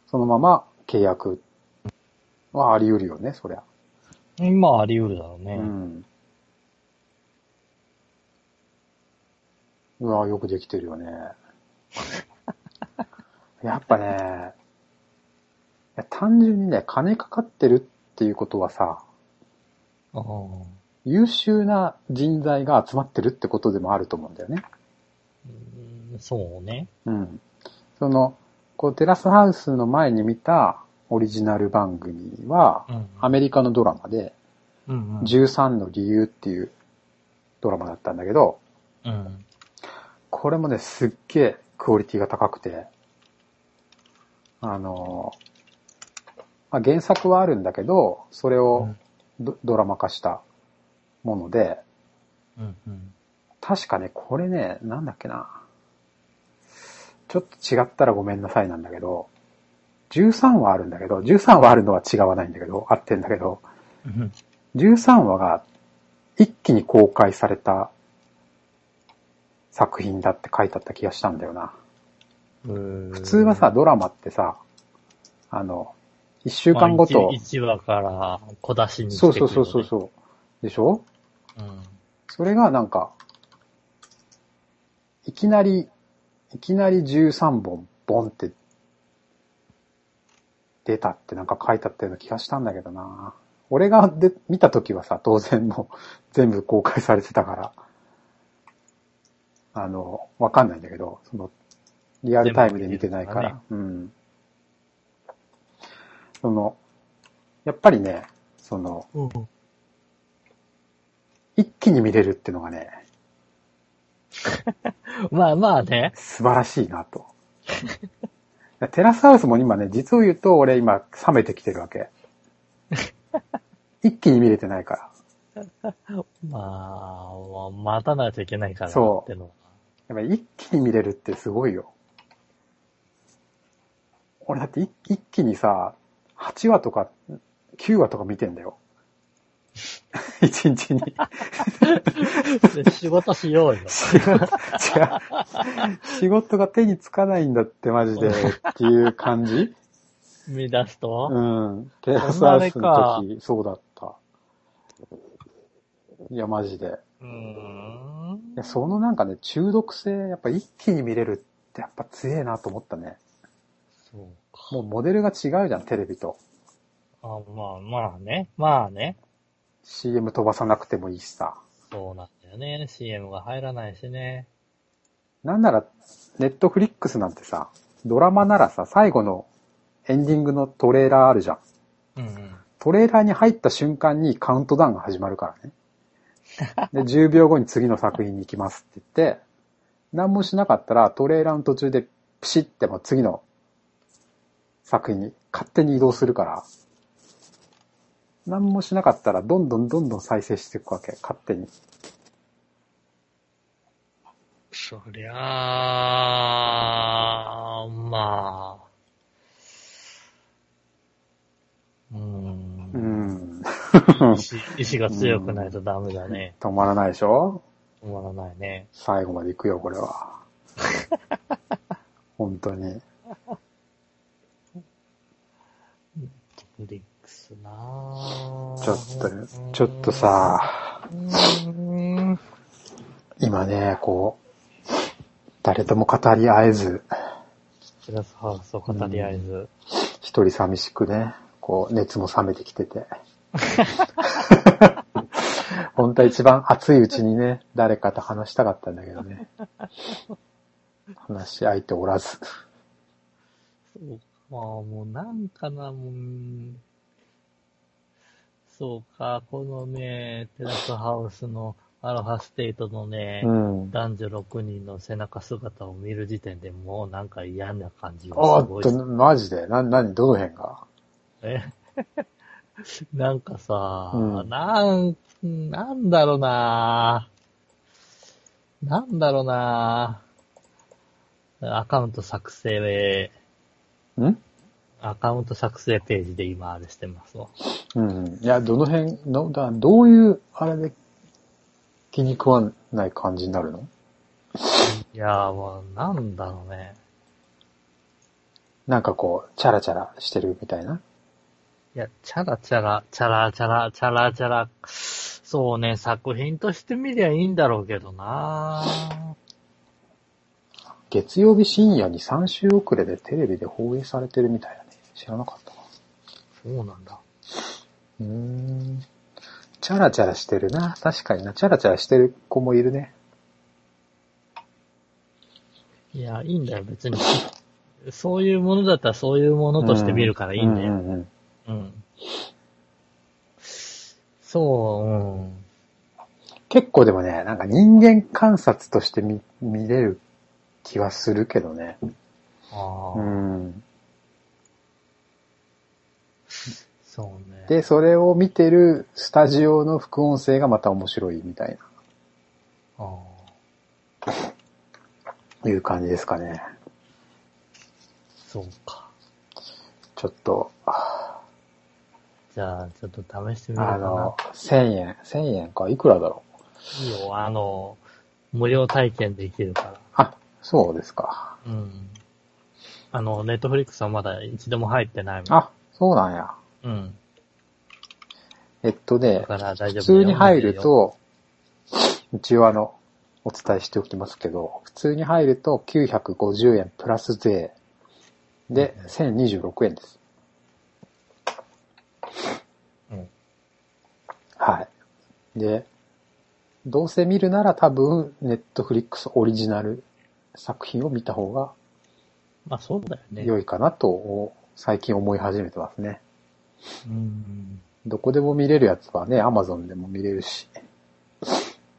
そのまま契約はあり得るよね、そりゃ。まあ、あり得るだろうね。うん。うわよくできてるよね。<laughs> やっぱね、単純にね、金かかってるっていうことはさ、優秀な人材が集まってるってことでもあると思うんだよね。うんそうね。うん。その、こう、テラスハウスの前に見たオリジナル番組は、うん。アメリカのドラマで、うんうん。13の理由っていうドラマだったんだけど、うん。これもね、すっげえクオリティが高くて、あの、まあ、原作はあるんだけど、それをドドラマ化したもので、うん。うん。確かね、これね、なんだっけな。ちょっと違ったらごめんなさいなんだけど、13話あるんだけど、13話あるのは違わないんだけど、合ってんだけど、うん。13話が一気に公開された作品だって書いてあった気がしたんだよな。普普通はさ、、ドラマってさ、あの、一週間ごと、1話から小出しにしてそうくるそうそうそうそう。でしょ？うん。それがなんか、いきなり、いきなり13本、ボンって、出たってなんか書いてあったような気がしたんだけどな。俺がで見た時はさ、当然もう全部公開されてたから、あの、わかんないんだけど、その、リアルタイムで見てないから、うん。その、やっぱりね、その、うん。一気に見れるっていうのがね、<laughs> まあまあね。素晴らしいなと。<laughs> テラスハウスも今ね、実を言うと俺今冷めてきてるわけ。<laughs> 一気に見れてないから。まあ、待たないといけないからそう。やっぱり一気に見れるってすごいよ。俺だって一一気にさ、8話とか9話とか見てんだよ。<laughs> 一日に。<laughs> で仕事しようよ。<laughs> 仕事、違う。仕事が手につかないんだってマジでっていう感じ見出すと、うん。テラスハウスの時、そうだった。いや、マジで。うーんいや、そのなんかね、中毒性、やっぱ一気に見れるってやっぱ強えなと思ったね。そうか。もうモデルが違うじゃん、テレビと。あまあまあね。まあね。CM 飛ばさなくてもいいしさ。そうなんだよね。CM が入らないしね。なんなら、ネットフリックスなんてさ、ドラマならさ、最後のエンディングのトレーラーあるじゃん。うんうん。トレーラーに入った瞬間にカウントダウンが始まるからね。<laughs> で、10秒後に次の作品に行きますって言って、何もしなかったらトレーラーの途中でプシってもう次の作品に勝手に移動するから、何もしなかったらどんどんどんどん再生していくわけ、勝手に。そりゃあ、まあ。うー。うんん。意志が強くないとダメだね。止まらないでしょ？止まらないね。最後まで行くよ、これは。<laughs> 本当に。フリックスなぁちょっと、ちょっと。さ。今ね、こう、誰とも語り合えず、テラスハウスを語り合えず。一人寂しくね、こう、熱も冷めてきてて。<laughs> 本当は一番熱いうちにね、誰かと話したかったんだけどね。話し相手おらず。そうまあもうなんかな、もう、そうか、このね、テラスハウスのアロハステイトのね、うん。男女6人の背中姿を見る時点でもうなんか嫌な感じあがすごいーっと、マジで？な、なに、どの辺が？え？<laughs> なんかさ、うん。なん、なんだろうな。なんだろうな。アカウント作成、ん？アカウント作成ページで今あれしてますわ。うん。いや、どの辺の、だどういう、あれで気に食わない感じになるの？いやーもう、なんだろうね。なんかこう、チャラチャラしてるみたいな？いや、チャラチャラ、チャラチャラ、チャラチャラ、そうね、作品として見りゃいいんだろうけどな月曜日深夜に3週遅れでテレビで放映されてるみたいだね。知らなかったな。そうなんだ。うーん。チャラチャラしてるな。確かにな。チャラチャラしてる子もいるね。いや、いいんだよ、別に。そういうものだったらそういうものとして見るからいいんだよ。うんうんうんうん。そう、うん。結構でもね、なんか人間観察として見見れる気はするけどね。ああ、うん。そうね。で、それを見てるスタジオの副音声がまた面白いみたいあな、いう感じですかね。そうか。ちょっと、じゃあ、ちょっと試してみようかなあの。、1000円、1000円か、いくらだろう。いいよ、あの、無料体験できるから。あ、そうですか。うん。あの、ネットフリックスはまだ一度も入ってない。あ、そうなんや。うん。えっとね普通に入る、と、一応あの、お伝えしておきますけど、普通に入ると950円プラス税で1026円です。うんで、どうせ見るなら多分、ネットフリックスオリジナル作品を見た方がまあそうだよね。良いかなと、最近思い始めてますね。うん。どこでも見れるやつはね、アマゾンでも見れるし。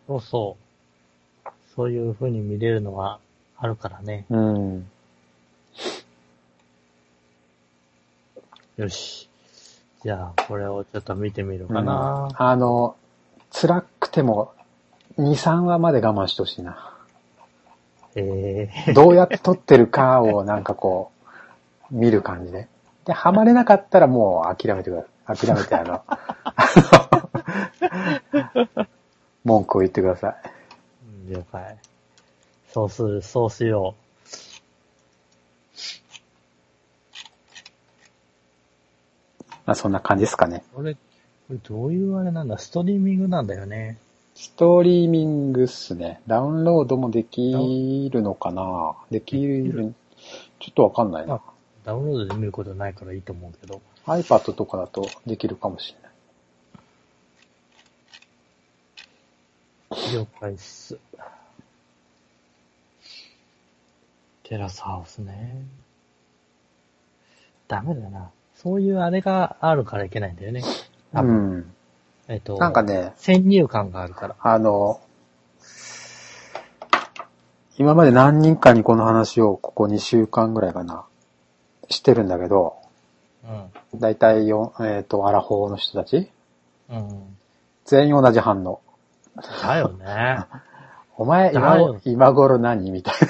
そうそう。そういう風に見れるのはあるからね。うん。よし。じゃあ、これをちょっと見てみるかな。あの、辛くても、2、3話まで我慢してほしいな。ええどうやって撮ってるかをなんかこう、見る感じで。で、ハマれなかったらもう諦めてください。諦めて <laughs> あの、文句を言ってください。うん了解。そうする、そうしよまあそんな感じですかね。う。これ、これどういうあれなんだ？ストリーミングなんだよね。ストリーミングっすね。ダウンロードもできるのかな？できる、ちょっとわかんないな。ダウンロードで見ることないからいいと思うけど。iPad とかだとできるかもしれない。了解っす。テラスハウスね。ダメだな。そういうあれがあるからいけないんだよね。多う分ん。えっと、なんかね、先入観があるから。あの、今まで何人かにこの話をここ2週間ぐらいかな、してるんだけど、うん。だいたいよ、えっ、と、アラフォーの人たちうん。全員同じ反応。だよね。<laughs> お前今今頃何みたい <laughs>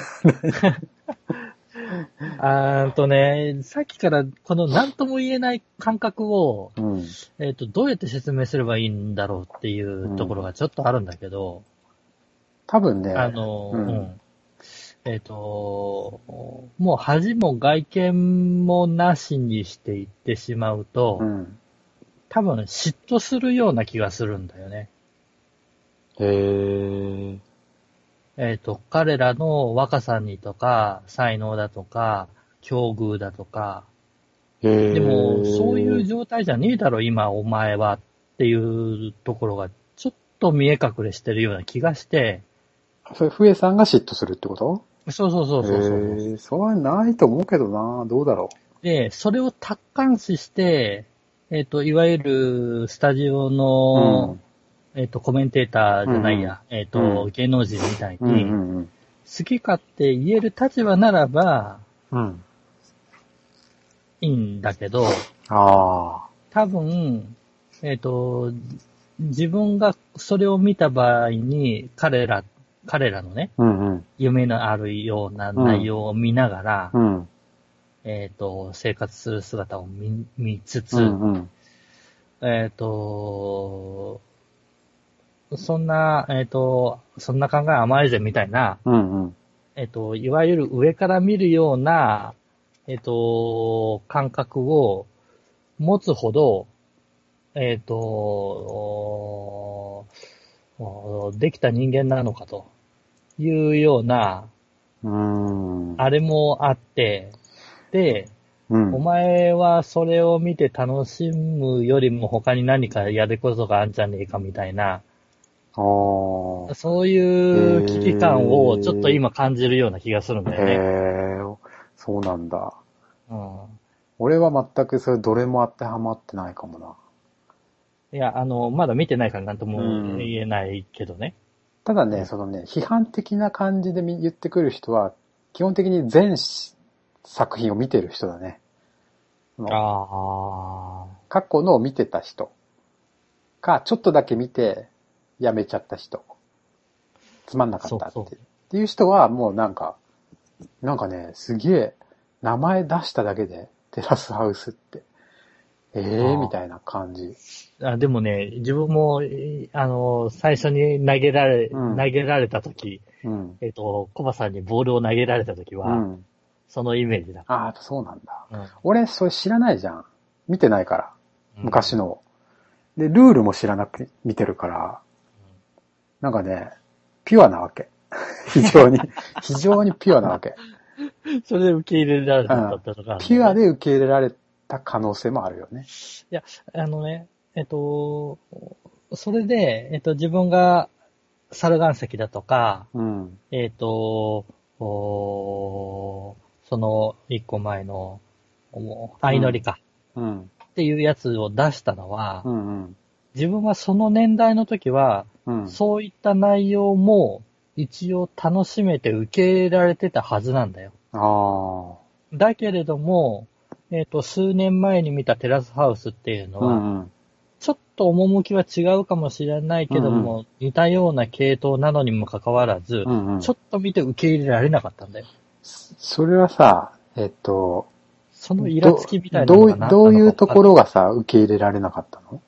あーんとね、さっきからこの何とも言えない感覚を、な。うん。えっ、と、どうやって説明すればいいんだろうっていうところがちょっとあるんだけど、多分ね、あの、ううんん。えっ、と、もう恥も外見もなしにしていってしまうと、うん。多分嫉妬するような気がするんだよね。へー。えっ、と、彼らの若さにとか、才能だとか、境遇だとか。でも、そういう状態じゃねえだろ、今、お前は、っていうところが、ちょっと見え隠れしてるような気がして、それ、ふえさんが嫉妬するってこと？そうそうそうそうそう。へーそれはないと思うけどなどうだろで、それを達観視して、えっ、と、いわゆる、スタジオの、うんえっ、と、コメンテーターじゃないや、えっ、と、うん芸能人みたいに、う。うんうんうん。好き勝手言える立場ならば、うん。いいんだけど、あ多分、えっ、と、自分がそれを見た場合に、彼ら、彼らのね、あ。うんうん。夢のあるような内容を見ながら、うん。えっ、と、生活する姿を見見つつ、うんうん。えっ、と、そんな、えっ、と、そんな考え甘いぜみたいな、うんうん。えっ、と、いわゆる上から見るような、えっ、と、感覚を持つほど、えっ、と、おできた人間なのかというような、うーん。あれもあって、で、うん。お前はそれを見て楽しむよりも他に何かやることがあんじゃねえかみたいな、そういう危機感をちょっと今感じるような気がするんだよね。へえ、そうなんだ。うん俺は全くそれどれも当てはまってないかもな。いや、あの、まだ見てないからなんともうん言えないけどね。ただね、そのね、批判的な感じでみ言ってくる人は、基本的に全し作品を見てる人だね。そのあ過去のを見てた人か、ちょっとだけ見てやめちゃった人。つまんなかったって。そうそうっていう人はもうなんか、なんかね、すげえ名前出しただけでテラスハウスって。ええあー、ーみたいな感じ。あ。あでもね、自分も、いあの、最初に投げられ、うん投げられた時、うん。えっ、と、コバさんにボールを投げられた時は、うん。そのイメージだ。ああ、やっぱそうなんだ。うん俺、それ知らないじゃん。見てないから。昔の。の。で、ルールも知らなくて見てるから、なんかね、ピュアなわけ。<laughs> 非常に、非常にピュアなわけ。それで受け入れられたんだったとか、ピュアで受け入れられた可能性もあるよね。あのね、えっと、それで、えっと、自分が猿岩石だとか、うん。えっ、と、その一個前の、相乗りか、うん。っていうやつを出したのは、うん。うん。自分はその年代の時は、うん。そういった内容も一応楽しめて受け入れられてたはずなんだよ。ああ。だけれども、えっ、と、数年前に見たテラスハウスっていうのは、うんうん。ちょっと趣は違うかもしれないけども、似たような系統なのにもかかわらず、うんうん。ちょっと見て受け入れられなかったんだよ。それはさ、えっと、そのイラつきみたいなどうのがどういうところがさ、受け入れられなかったの？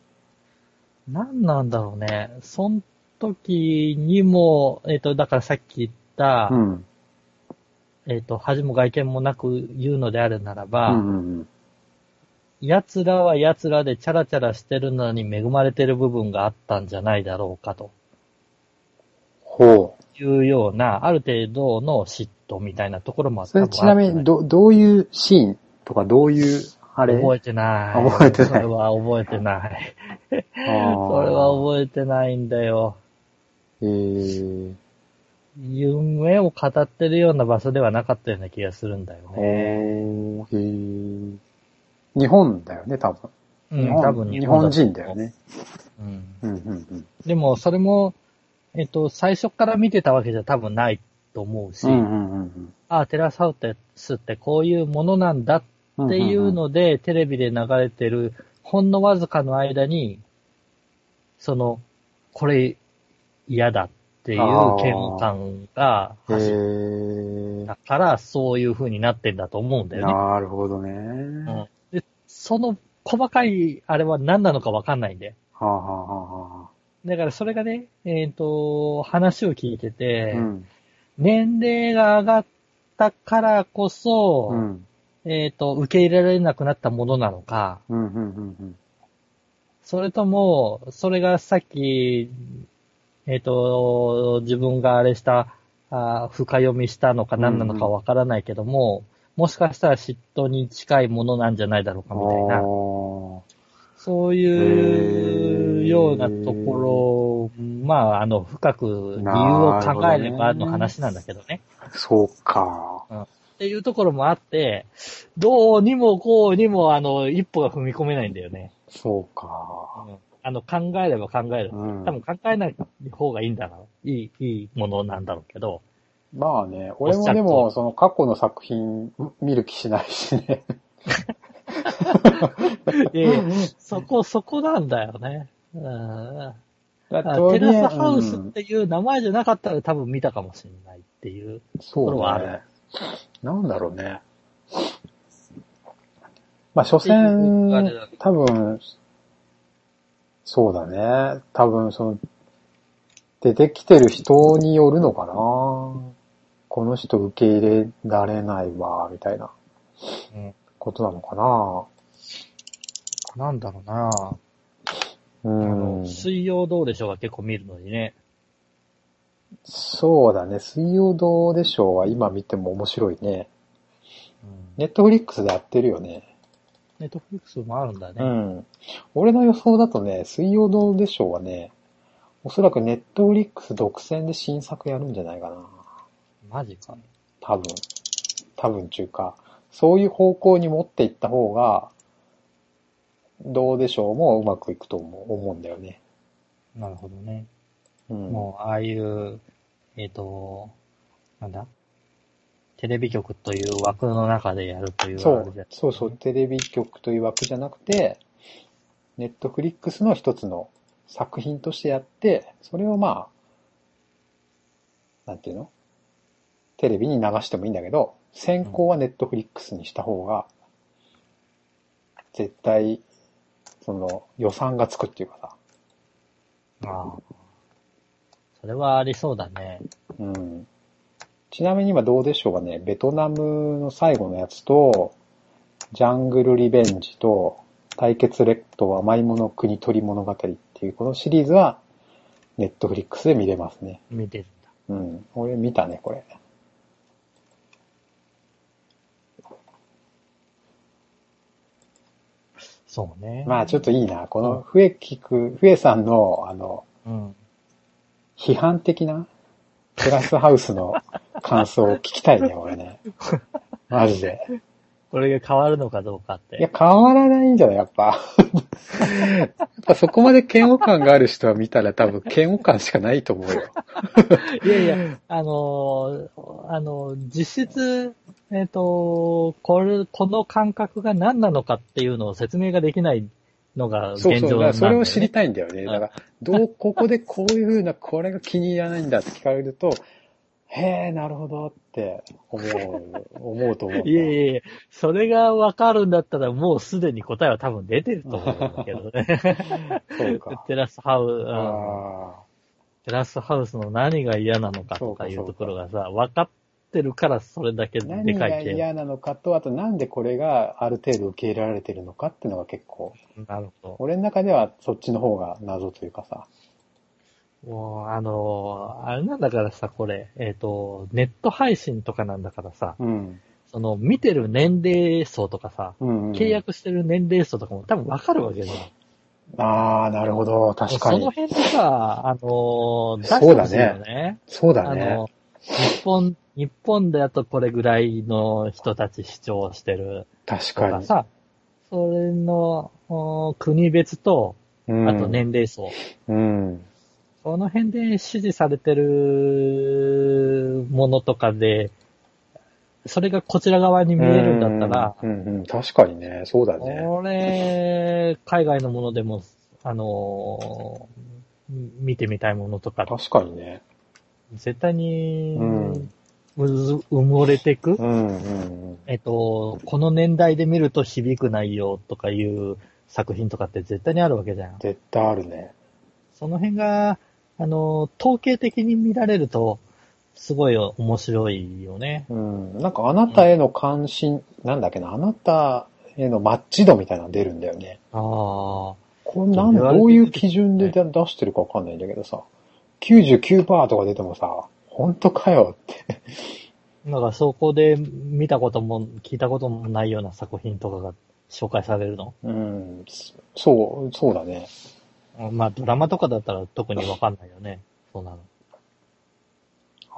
何なんだろうね。その時にも、えっ、と、だからさっき言った、うん。えっ、と、恥も外見もなく言うのであるならば、うんうん奴らは奴らでチャラチャラしてるのに恵まれてる部分があったんじゃないだろうかとほう。いうような、ある程度の嫉妬みたいなところもそれちなみに、ど、どういうシーンとか、どういう、あれ？覚えてない。あ覚えてないそれは覚えてない。あー <laughs> それは覚えてないんだよ。えー、夢を語ってるような場所ではなかったような気がするんだよほね。ーへー日本だよね、多分。うん、日本多分日本人だよ。ね。うん。うんうんうん。でも、それも、えっと、最初から見てたわけじゃ多分ないと思うし、うんうんうんあ、テラスハウスってこういうものなんだうん。っていうので、テレビで流れてる、ほんのわずかの間に、その、これ嫌だっていう嫌悪感がへ走っーたから、そういう風になってんだと思うんだよね。なるほどね。うんで、その細かいあれは何なのかわかんないんで。はあ、はあはあはだからそれがね、えっ、と、話を聞いてて、あ、うん。年齢が上がったからこそ、うん。えっ、と、受け入れられなくなったものなのか、うん、うん、うん、それとも、それがさっき、えっ、と、自分があれした、あー深読みしたのか何なのかわからないけども、もしかしたら嫉妬に近いものなんじゃないだろうかみたいな、あそういうようなところ、まあ、あの、深く理由を考えればの話なんだけどね。あ、そうか。っていうところもあって、どうにもこうにも、あの、一歩が踏み込めないんだよね。そうか。あの、考えれば考える。うん多分考えない方がいいんだろう。いい、いいものなんだろうけど。まあね、俺もでも、通その過去の作品見る気しないしね。<laughs> ええそこ、そこなんだよね。うんテラスハウスっうんていう名前じゃなかったら多分見たかもしれないっていう。ところはあね。なんだろうね。まあ、所詮多分、そうだね。多分、その、出てきてる人によるのかな。この人受け入れられないわ、みたいなうんことなのかな。なんだろうなうん。水曜どうでしょうが結構見るのにね。そうだね。水曜どうでしょうは今見ても面白いね。うんネットフリックスでやってるよね。ネットフリックスもあるんだね。うん。俺の予想だとね、水曜どうでしょうはね、おそらくネットフリックス独占で新作やるんじゃないかな。マジか。多分。多分中か。そういう方向に持っていった方が、どうでしょうもうまくいくと思う思うんだよね。なるほどね。うん。もう、ああいう、えっ、と、なんだ？テレビ局という枠の中でやるというそうそうそう、テレビ局という枠じゃなくて、ネットフリックスの一つの作品としてやって、それをまあ、なんていうの？テレビに流してもいいんだけど、先行はネットフリックスにした方が、絶対、その予算がつくっていうかさ、ああ。それはありそうだね。うん。ちなみに今どうでしょうかね、ベトナムの最後のやつと、ジャングルリベンジと、対決列島甘いもの国鳥物語っていうこのシリーズは、ネットフリックスで見れますね。見てるんだ。うん。俺見たね、これ。そうね。まあちょっといいな。この、笛聞く、笛さんの、あの、うん。批判的なテラスハウスの感想を聞きたいね、<laughs> 俺ね。マジで。これが変わるのかどうかって。いや、変わらないんじゃないやっぱ。<laughs> やっぱそこまで嫌悪感がある人は見たら多分嫌悪感しかないと思うよ。いやいや、あのーあのー実質、えっ、と、これ、この感覚が何なのかっていうのを説明ができないのが現状なんだよ、ね。それを知りたいんだよね。んだから、どう、ここでこういう風な、これが気に入らないんだって聞かれると、へえ、なるほどって思う、思うと思ういやいやいや、それがわかるんだったらもうすでに答えは多分出てると思うんだけどね。そうか。<laughs> テラスハウ、うんあテラスハウスの何が嫌なのかとかいうところがさ、分かってるからそれだけーで何がかいけ嫌なのかと、あとなんでこれがある程度受け入れられてるのかっていうのが結構、なるほ俺の中ではそっちの方が謎というかさ。ど。もう、あのーあれなんだからさ、これ、えっ、と、ネット配信とかなんだからさ、うん。その、見てる年齢層とかさ、うん、うん。契約してる年齢層とかも多分分かるわけじゃん。ああ、なるほど。確かにその。辺でさ、あのー出してそうだほしいよねね。そうだね日本、日本だとこれぐらいの人たち視聴してる確かに。さ、それの、お国別と、うんあと。年齢層。うん。その辺で支持されてるものとかで、それがこちら側に見えるんだったら、うん、うん、うん。確かにね。そうだね。これ、海外のものでも、あのー見てみたいものとか、確かにね。絶対に、うん埋もれていく、うん、うん、えっと、この年代で見ると響く内容とかいう作品とかって絶対にあるわけじゃん。絶対あるね。その辺が、あの、統計的に見られると、すごい面白いよね。うん。なんかあなたへの関心、なんだっけな、あなたへのマッチ度みたいなの出るんだよね。ああ。これなん、どういう基準で出出してるかわかんないんだけどさ、99%とか出てもさ、本当かよって。なんかそこで見たことも聞いたこともないような作品とかが紹介されるの？うん。そう、そうだね。まあドラマとかだったら特にわかんないよね。そうなの。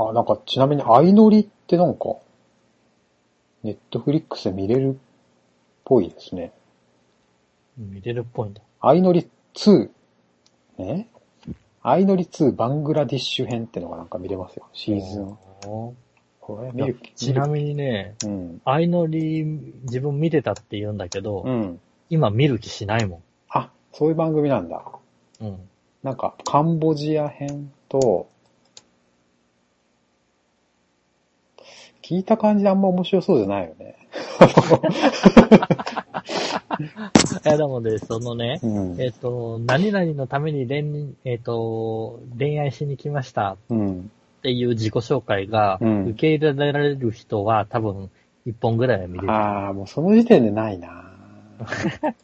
あ、なんかちなみに相乗りってなんか、ネットフリックスで見れるっぽいですね。見れるっぽいんだ。相乗り2、え相乗り2バングラディッシュ編ってのがなんか見れますよ。シーズン。おこれ見るちなみにね、うん。相乗り自分見てたって言うんだけど、うん。今見る気しないもあ、そういう番組なんだ。ん。うん。なんか、カンボジア編と、聞いた感じであんま面白そうじゃないよね。え、なので、そのね、うん。えっ、と、何々のために恋、えっ、と、恋愛しに来ましたうん。っていう自己紹介がうん受け入れられる人は多分一本ぐらいは見れる。ああ、もうその時点でないな <laughs>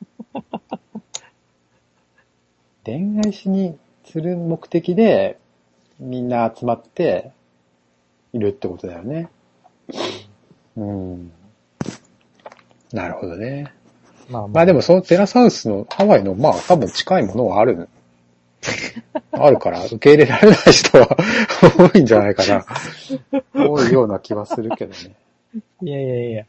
恋愛しにする目的で、みんな集まって、いるってことだよね。うん。なるほどね。まあまあでもそのテラスハウスのハワイの、まあ多分近いものはある。<laughs> あるから、受け入れられない人は多いんじゃないかな。多いような気はするけどね。いやいやいや、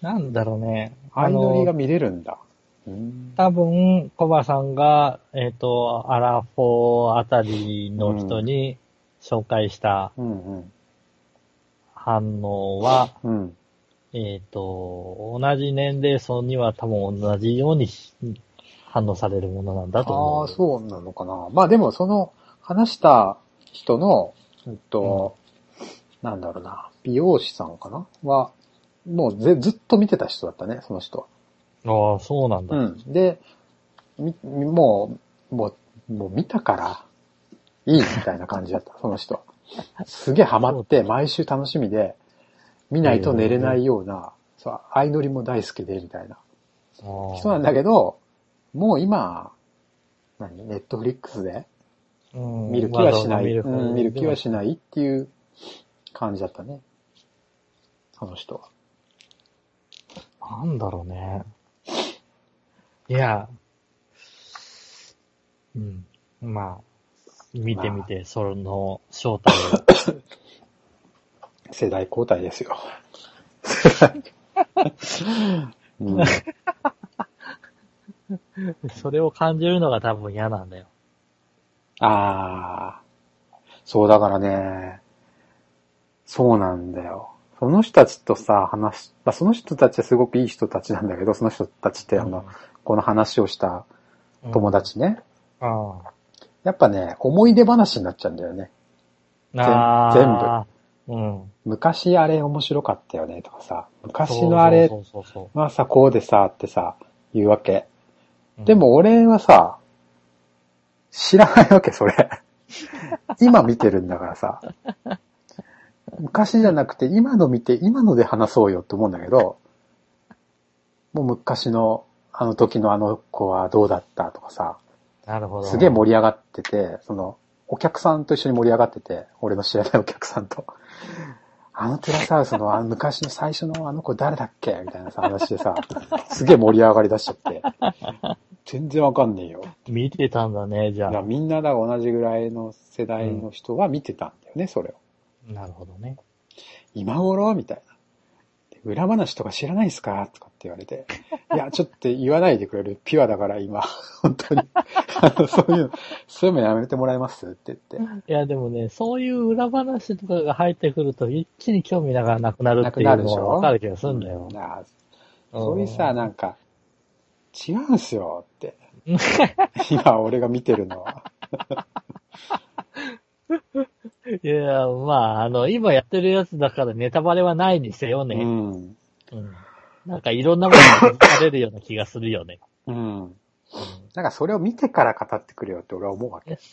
なんだろうね。相乗りがあの見れるんだ。うん多分、コバさんが、えっ、と、アラフォーあたりの人に紹介したうんうん。反応は、うん。えっ、と、同じ年齢層には多分同じように反応されるものなんだと思う。ああ、そうなのかな。まあでもその話した人の、うんと、なんだろうな、美容師さんかな？は、もうぜずっと見てた人だったね、その人は。ああ、そうなんだ。うん。で、み、もう、もう、もう見たから、いいみたいな感じだった、その人は。すげえハマって、毎週楽しみで、見ないと寝れないような、そう、相乗りも大好きで、みたいな。ああ人なんだけど、もう今、何？ネットフリックスでうん見る気はしない、うん見る気はしないっていう感じだったね。あの人は。なんだろうね。いや、うん。まあ、見てみて、その正体 <laughs> 世代交代ですよ。<laughs> うん、を、それを感じるのが多分嫌なんだよ。ああ、そうだからね、そうなんだよ。その人たちとさ、話し、まあ、その人たちはすごくいい人たちなんだけど、その人たちってあの、この話をした友達ね。うん。あやっぱね、思い出話になっちゃうんだよね。あ。全あ部。うん。昔あれ面白かったよねとかさ、昔のあれはさ、こうでさ、ってさ、言うわけ。でも俺はさ、知らないわけ、それ。今見てるんだからさ。昔じゃなくて、今の見て、今ので話そうよって思うんだけど、もう昔の、あの時のあの子はどうだったとかさ、なるほど。すげえ盛り上がってて、その、お客さんと一緒に盛り上がってて、俺の知らないお客さんと。あのテラスハウスのあの昔の最初のあの子誰だっけ？みたいなさ話でさ、すげえ盛り上がり出しちゃって。全然わかんねえよ。見てたんだね、じゃあ。みんなだ同じぐらいの世代の人は見てたんだよね、それを。なるほどね。今頃？みたいな。で裏話とか知らないですか？とかって言われて。いや、ちょっと言わないでくれる。ピュアだから今。<laughs> 本当に。あのそういうの、そういうのやめてもらえます？って言って。いや、でもね、そういう裏話とかが入ってくると、一気に興味がなくなるっていうのがわかる気がするんだよ。なあそういうさ、なんか、違うんすよって。<laughs> 今俺が見てるのは。いや、まあ、あの、今やってるやつだからネタバレはないにせようね。ん。うん。なんかいろんなものが気づかれるような気がするよね。うん。なんかそれを見てから語ってくれよって俺は思うわけ。<laughs>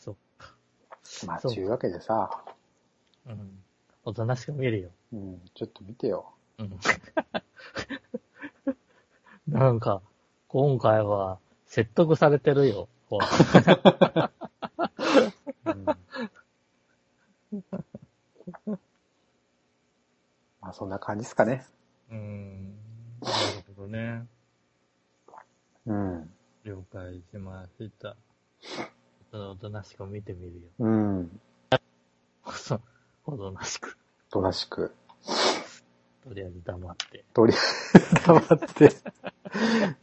そう。まあ、ちゅうわけでさ、うん。おとなしく見るよ。うん、ちょっと見てよ。うん。<laughs> なんか、今回は説得されてるよ。まあそんな感じですかね。ううん。なるほどね。うん。了解しました。おとなしく見てみるよ。うん。<laughs> おとなしく。おとなしく。とりあえず黙って。とりあえず黙って、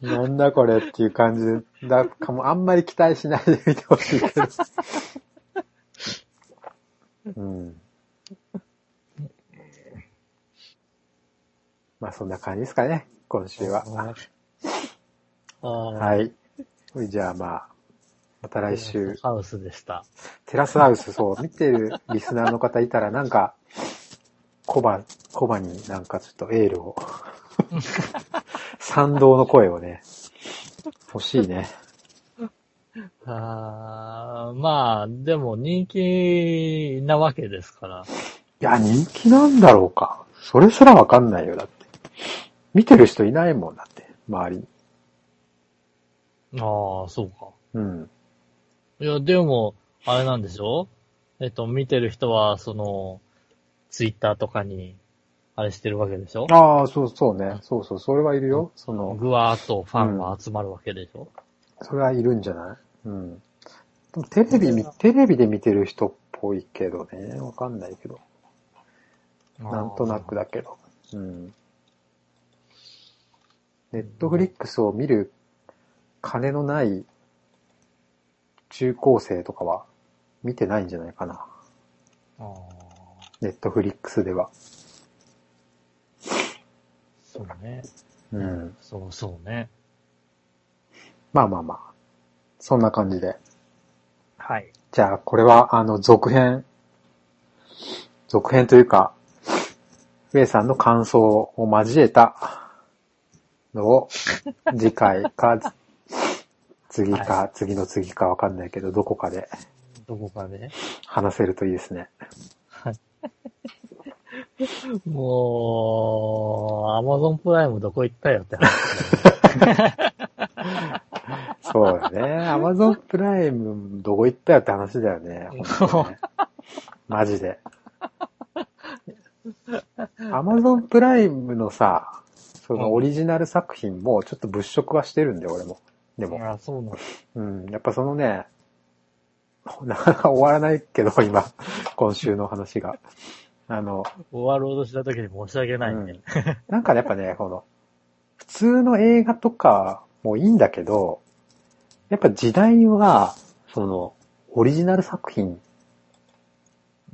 <laughs> なんだこれっていう感じで、だかもあんまり期待しないで見てほしいけど。うん。まあそんな感じですかね、今週は。はい。じゃあまあ、また来週。ハウスでした。テラスハウス、そう、見てるリスナーの方いたら、なんか、コバ、コバになんかちょっとエールを。<laughs> 賛同の声をね、欲しいね。ああ、まあ、でも人気なわけですから。いや、人気なんだろうか。それすらわかんないよ、だって。見てる人いないもんだって、周りに。ああ、そうか。うん。いや、でも、あれなんでしょ？えっと、見てる人は、その、ツイッターとかに、あれしてるわけでしょ？ああ、そうそうね。そうそう、それはいるよ。その、ぐわーっとファンが集まるわけでしょ、それはいるんじゃない？うん。テレビ見、テレビで見てる人っぽいけどね。わかんないけど。なんとなくだけど。うん。ネットフリックスを見る金のない中高生とかは見てないんじゃないかな。あーネットフリックスでは。そうね。うん。そうそうね。まあまあまあ。そんな感じで。はい。じゃあ、これは、あの、続編。続編というか、ウェイさんの感想を交えたのを、次回か、<laughs> 次か、は次の次かわかんないけど、どこかでどこかで。話せるといいですね。もう、アマゾンプライムどこ行ったよって話。そうだね。アマゾンプライムどこ行ったよって話だよね。ねマジで。アマゾンプライムのさ、そのオリジナル作品もちょっと物色はしてるんだよ、俺も。でも。あ、そうなの。うん。やっぱそのね、なかなか終わらないけど、今、今週の話が。あの、終わろうとした時に申し訳ないね。なんかねやっぱね、この、普通の映画とかもいいんだけど、やっぱ時代は、その、オリジナル作品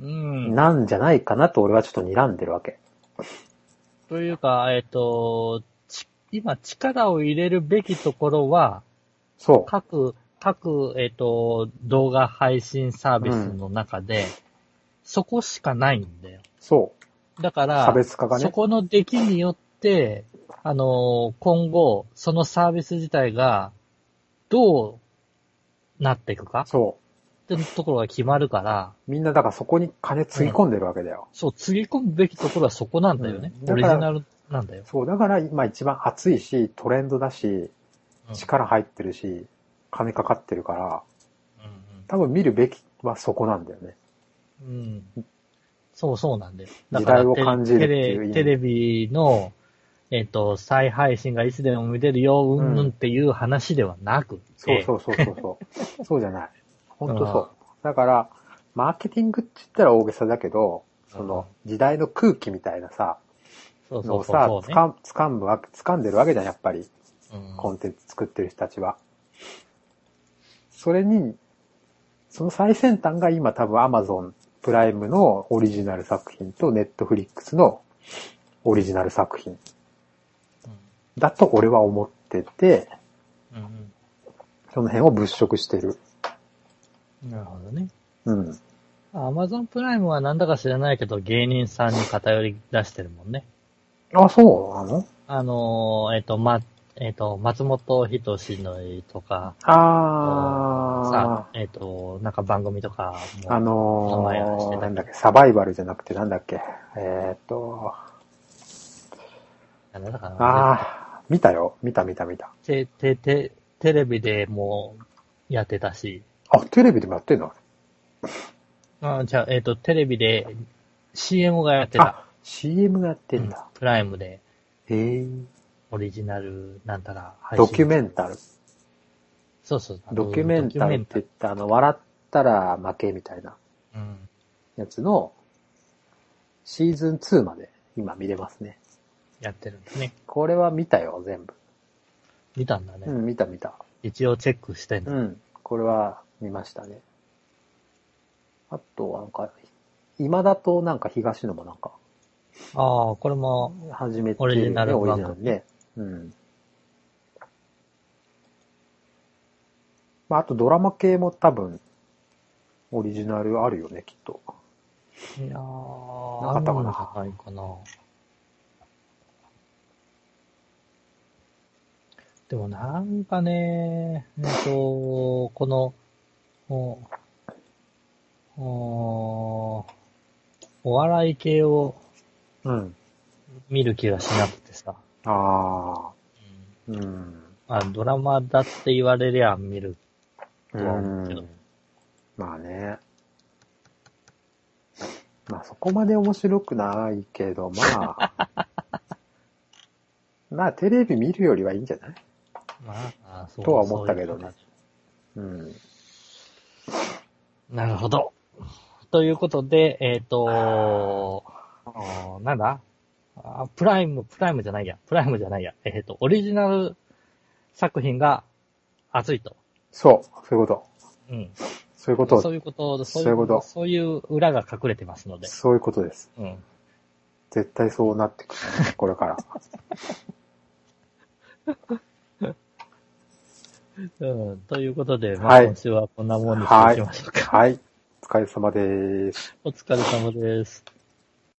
うん。なんじゃないかなと俺はちょっと睨んでるわけ。というか、えっ、と、ち今力を入れるべきところは、そう。各、各、えっ、と、動画配信サービスの中で、そこしかないんだよ。そう。だから、差別化がねそ。この出来によって、あのー今後、そのサービス自体が、どうなっていくか？そう。ってところが決まるから、みんなだからそこに金つぎ込んでるわけだよ。そう、つぎ込むべきところはそこなんだよね。うんオリジナルなんだよ。そう。だから今一番熱いし、トレンドだし、うん力入ってるし、金かかってるから、うん多分見るべきはそこなんだよね。うんうんそうそうなんだよ。時代を感じるっていうテレビの、えっ、と、再配信がいつでも見れるよ、うんぬんっていう話ではなくて、そうそうそうそうそう。<laughs> そうじゃない。本当そう。だから、マーケティングって言ったら大げさだけど、その時代の空気みたいなさ、そうそうのをさ。つかつかむわけ、掴んでるわけじゃん、やっぱり。うんコンテンツ作ってる人たちは。それに、その最先端が今多分 Amazon プライムのオリジナル作品と Netflix のオリジナル作品だと俺は思ってて、うんうんその辺を物色してる。うんなるほどね。うん。アマゾンプライムはなんだか知らないけど、芸人さんに偏り出してるもんね。あ、そうなの？あのー、えっ、と、ま、えっ、と、松本人志のとか、あさ、えっ、と、なんか番組とかー、あも、名前はしてのー、たなんだっけ、サバイバルじゃなくてなんだっけ、えーっと、なんだかな。あー、見たよ。見た見た見た。て、て、て、テレビでもやってたし、あ、テレビでもやってんの？あじゃあ、えっ、と、テレビで CM がやってた。あ、CM がやってんだ。プライムでへえ。オリジナルなんたら配ドキュメンンタル。そうそう。ドキュメンタルって言ったあの、笑ったら負けみたいなうん。やつのシーズン2まで今見れますね。やってるんですね。これは見たよ、全部。見たんだね。うん、見た見た。一応チェックしてんだ。うん。これは見ましたね。あとはなんか、今だとなんか東野もなんかああ、これも、始めてオリジナルねオリジナルね。うん。まあ、あとドラマ系も多分、オリジナルあるよね、きっと。いやー、なかったかなあるんじゃないかな。でもなんかね、えっと、この、おおお笑い系をうん。見る気がしなくてさ。ああ、うん。まあ、ドラマだって言われりゃ見るうとは思うけど。ん。まあね。まあそこまで面白くないけど、まあ。<laughs> まあテレビ見るよりはいいんじゃない？まああ、そうとは思ったけどねそういううん。形なるほど。ということで、えっ、ーなんだ？あプライム、プライムじゃないや。プライムじゃないや。えっ、と、オリジナル作品が熱いと。そう、そういうこと。うん。そういうことそういうこと、そういうことそういう裏が隠れてますので。そういうことです。うん。絶対そうなってくる、<laughs> これから。うん。ということで、まあ、はい今週はこんなもんにしておきましょうか。はい。お疲れ様です。お疲れ様です。